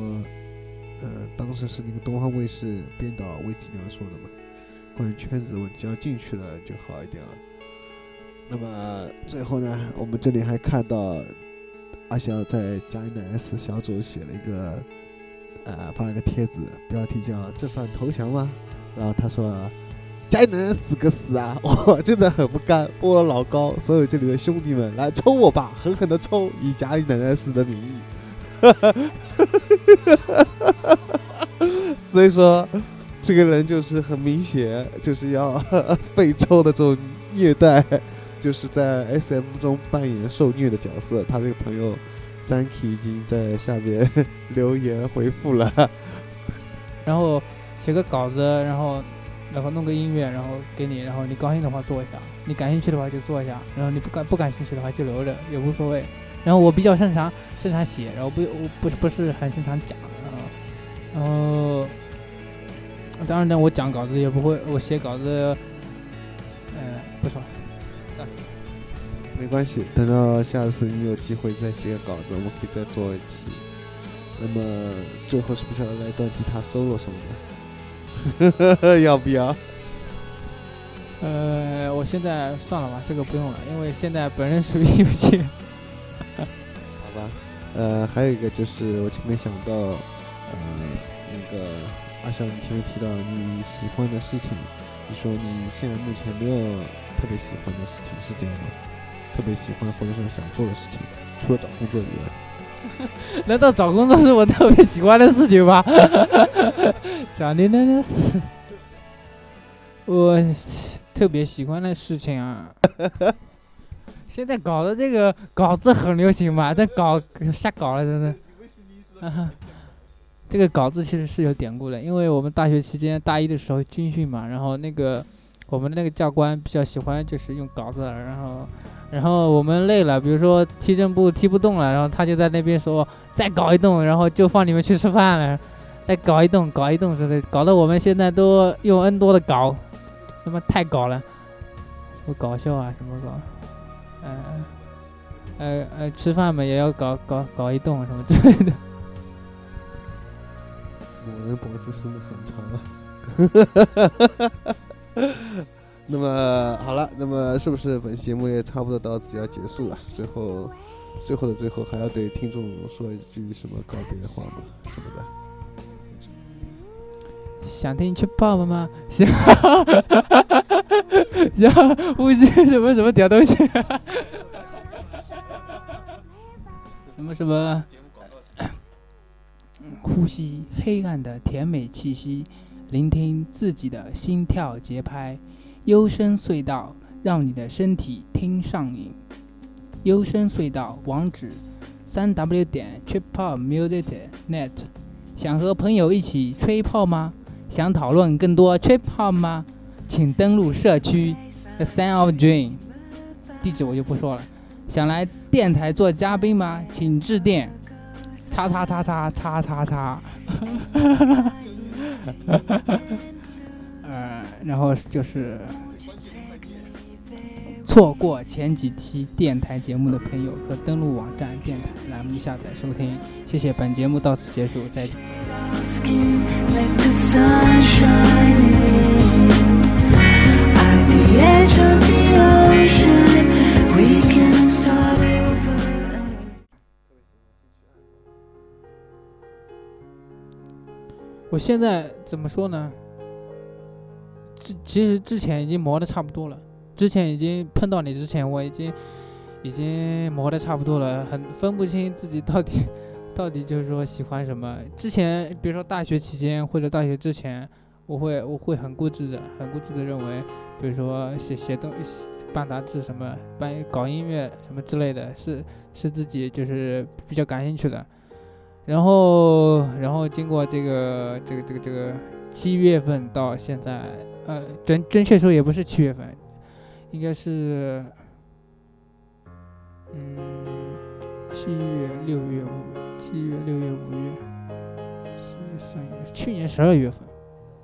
呃，当时是那个东方卫视编导魏吉良说的嘛，关于圈子的问题，要进去了就好一点了。那么最后呢，我们这里还看到阿翔在佳音的 S 小组写了一个，呃，发了个帖子，标题叫“这算投降吗？”然后他说：“佳音能死个死啊！*laughs* 我真的很不甘，我老高，所有这里的兄弟们来抽我吧，狠狠的抽，以家里奶奶死的名义。” *laughs* 所以说，这个人就是很明显就是要 *laughs* 被抽的这种虐待，就是在 S M 中扮演受虐的角色。他这个朋友 Thank you 已经在下面留言回复了。然后写个稿子，然后然后弄个音乐，然后给你，然后你高兴的话做一下，你感兴趣的话就做一下，然后你不感不感兴趣的话就留着，也无所谓。然后我比较擅长擅长写，然后不我不不是很擅长讲，然后然后当然呢，我讲稿子也不会，我写稿子，呃，不说了。没关系，等到下次你有机会再写个稿子，我们可以再做一期。那么最后是不是要来一段吉他 solo 什么的？*laughs* 要不要？呃，我现在算了吧，这个不用了，因为现在本人属于游戏。好吧。呃，还有一个就是我前面想到，呃，那个阿笑，你前面提到你喜欢的事情，你说你现在目前没有特别喜欢的事情，是这样吗？特别喜欢或者说想做的事情，除了找工作以外。*laughs* 难道找工作是我特别喜欢的事情吗？*laughs* 讲的那是，我特别喜欢的事情啊。*laughs* 现在搞的这个稿子很流行嘛，这搞瞎搞了，真的。这个稿子其实是有典故的，因为我们大学期间大一的时候军训嘛，然后那个我们那个教官比较喜欢就是用稿子，然后然后我们累了，比如说踢正步踢不动了，然后他就在那边说再搞一动，然后就放你们去吃饭了，再搞一动搞一动之类，搞得我们现在都用 N 多的搞，他妈太搞了，什么搞笑啊，什么搞，呃呃呃吃饭嘛也要搞搞搞一动什么之类的。我的脖子是不是很长啊。*laughs* *laughs* 那么好了，那么是不是本期节目也差不多到此要结束了？最后，最后的最后，还要对听众说一句什么告别的话吗？什么的？想听去泡泡吗？想，想呼吸什么什么屌东西？什么什么？呼吸黑暗的甜美气息，聆听自己的心跳节拍，幽深隧道让你的身体听上瘾。幽深隧道网址：三 w 点 triphopmusic.net。想和朋友一起吹泡吗？想讨论更多 tripop 吗？请登录社区 The Sound of Dream。地址我就不说了。想来电台做嘉宾吗？请致电。叉叉叉叉叉叉叉，*laughs* 呃，然后就是错过前几期电台节目的朋友，可登录网站电台栏目下载收听。谢谢，本节目到此结束，再见。我现在怎么说呢？之其实之前已经磨的差不多了，之前已经碰到你之前，我已经已经磨的差不多了，很分不清自己到底 *laughs* 到底就是说喜欢什么。之前比如说大学期间或者大学之前，我会我会很固执的，很固执的认为，比如说写写东办杂志什么，办搞音乐什么之类的，是是自己就是比较感兴趣的。然后，然后经过这个这个这个这个七月份到现在，呃，准准确说也不是七月份，应该是，嗯，七月、六月、五，七月、六月、五月，四月、三月，去年十二月份，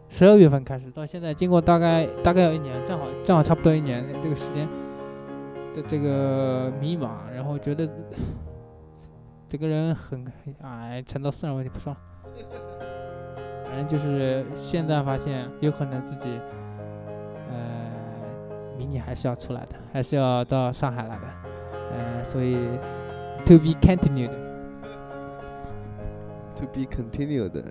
十二月份开始到现在，经过大概大概有一年，正好正好差不多一年这个时间的这个迷茫，然后觉得。这个人很哎，沉到私人问题不说了。反正就是现在发现，有可能自己，呃，明年还是要出来的，还是要到上海来的。呃，所以 to be continued。to be continued。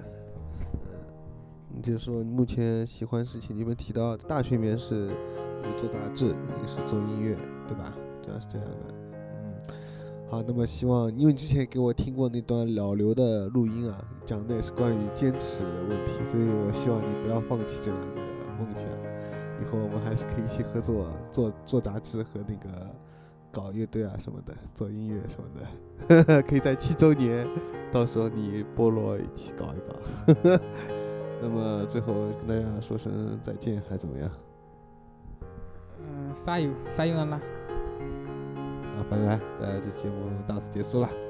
你就说目前喜欢事情，你们提到大学里面是一个做杂志，一个是做音乐，对吧？主要是这两个。好，那么希望，因为你之前给我听过那段老刘的录音啊，讲的也是关于坚持的问题，所以我希望你不要放弃这两个梦想，以后我们还是可以一起合作，做做杂志和那个搞乐队啊什么的，做音乐什么的，*laughs* 可以在七周年，到时候你菠萝一起搞一搞。*laughs* 那么最后跟大家说声再见，还怎么样？嗯，撒油撒油了。好，拜拜！那，这节目到此结束了。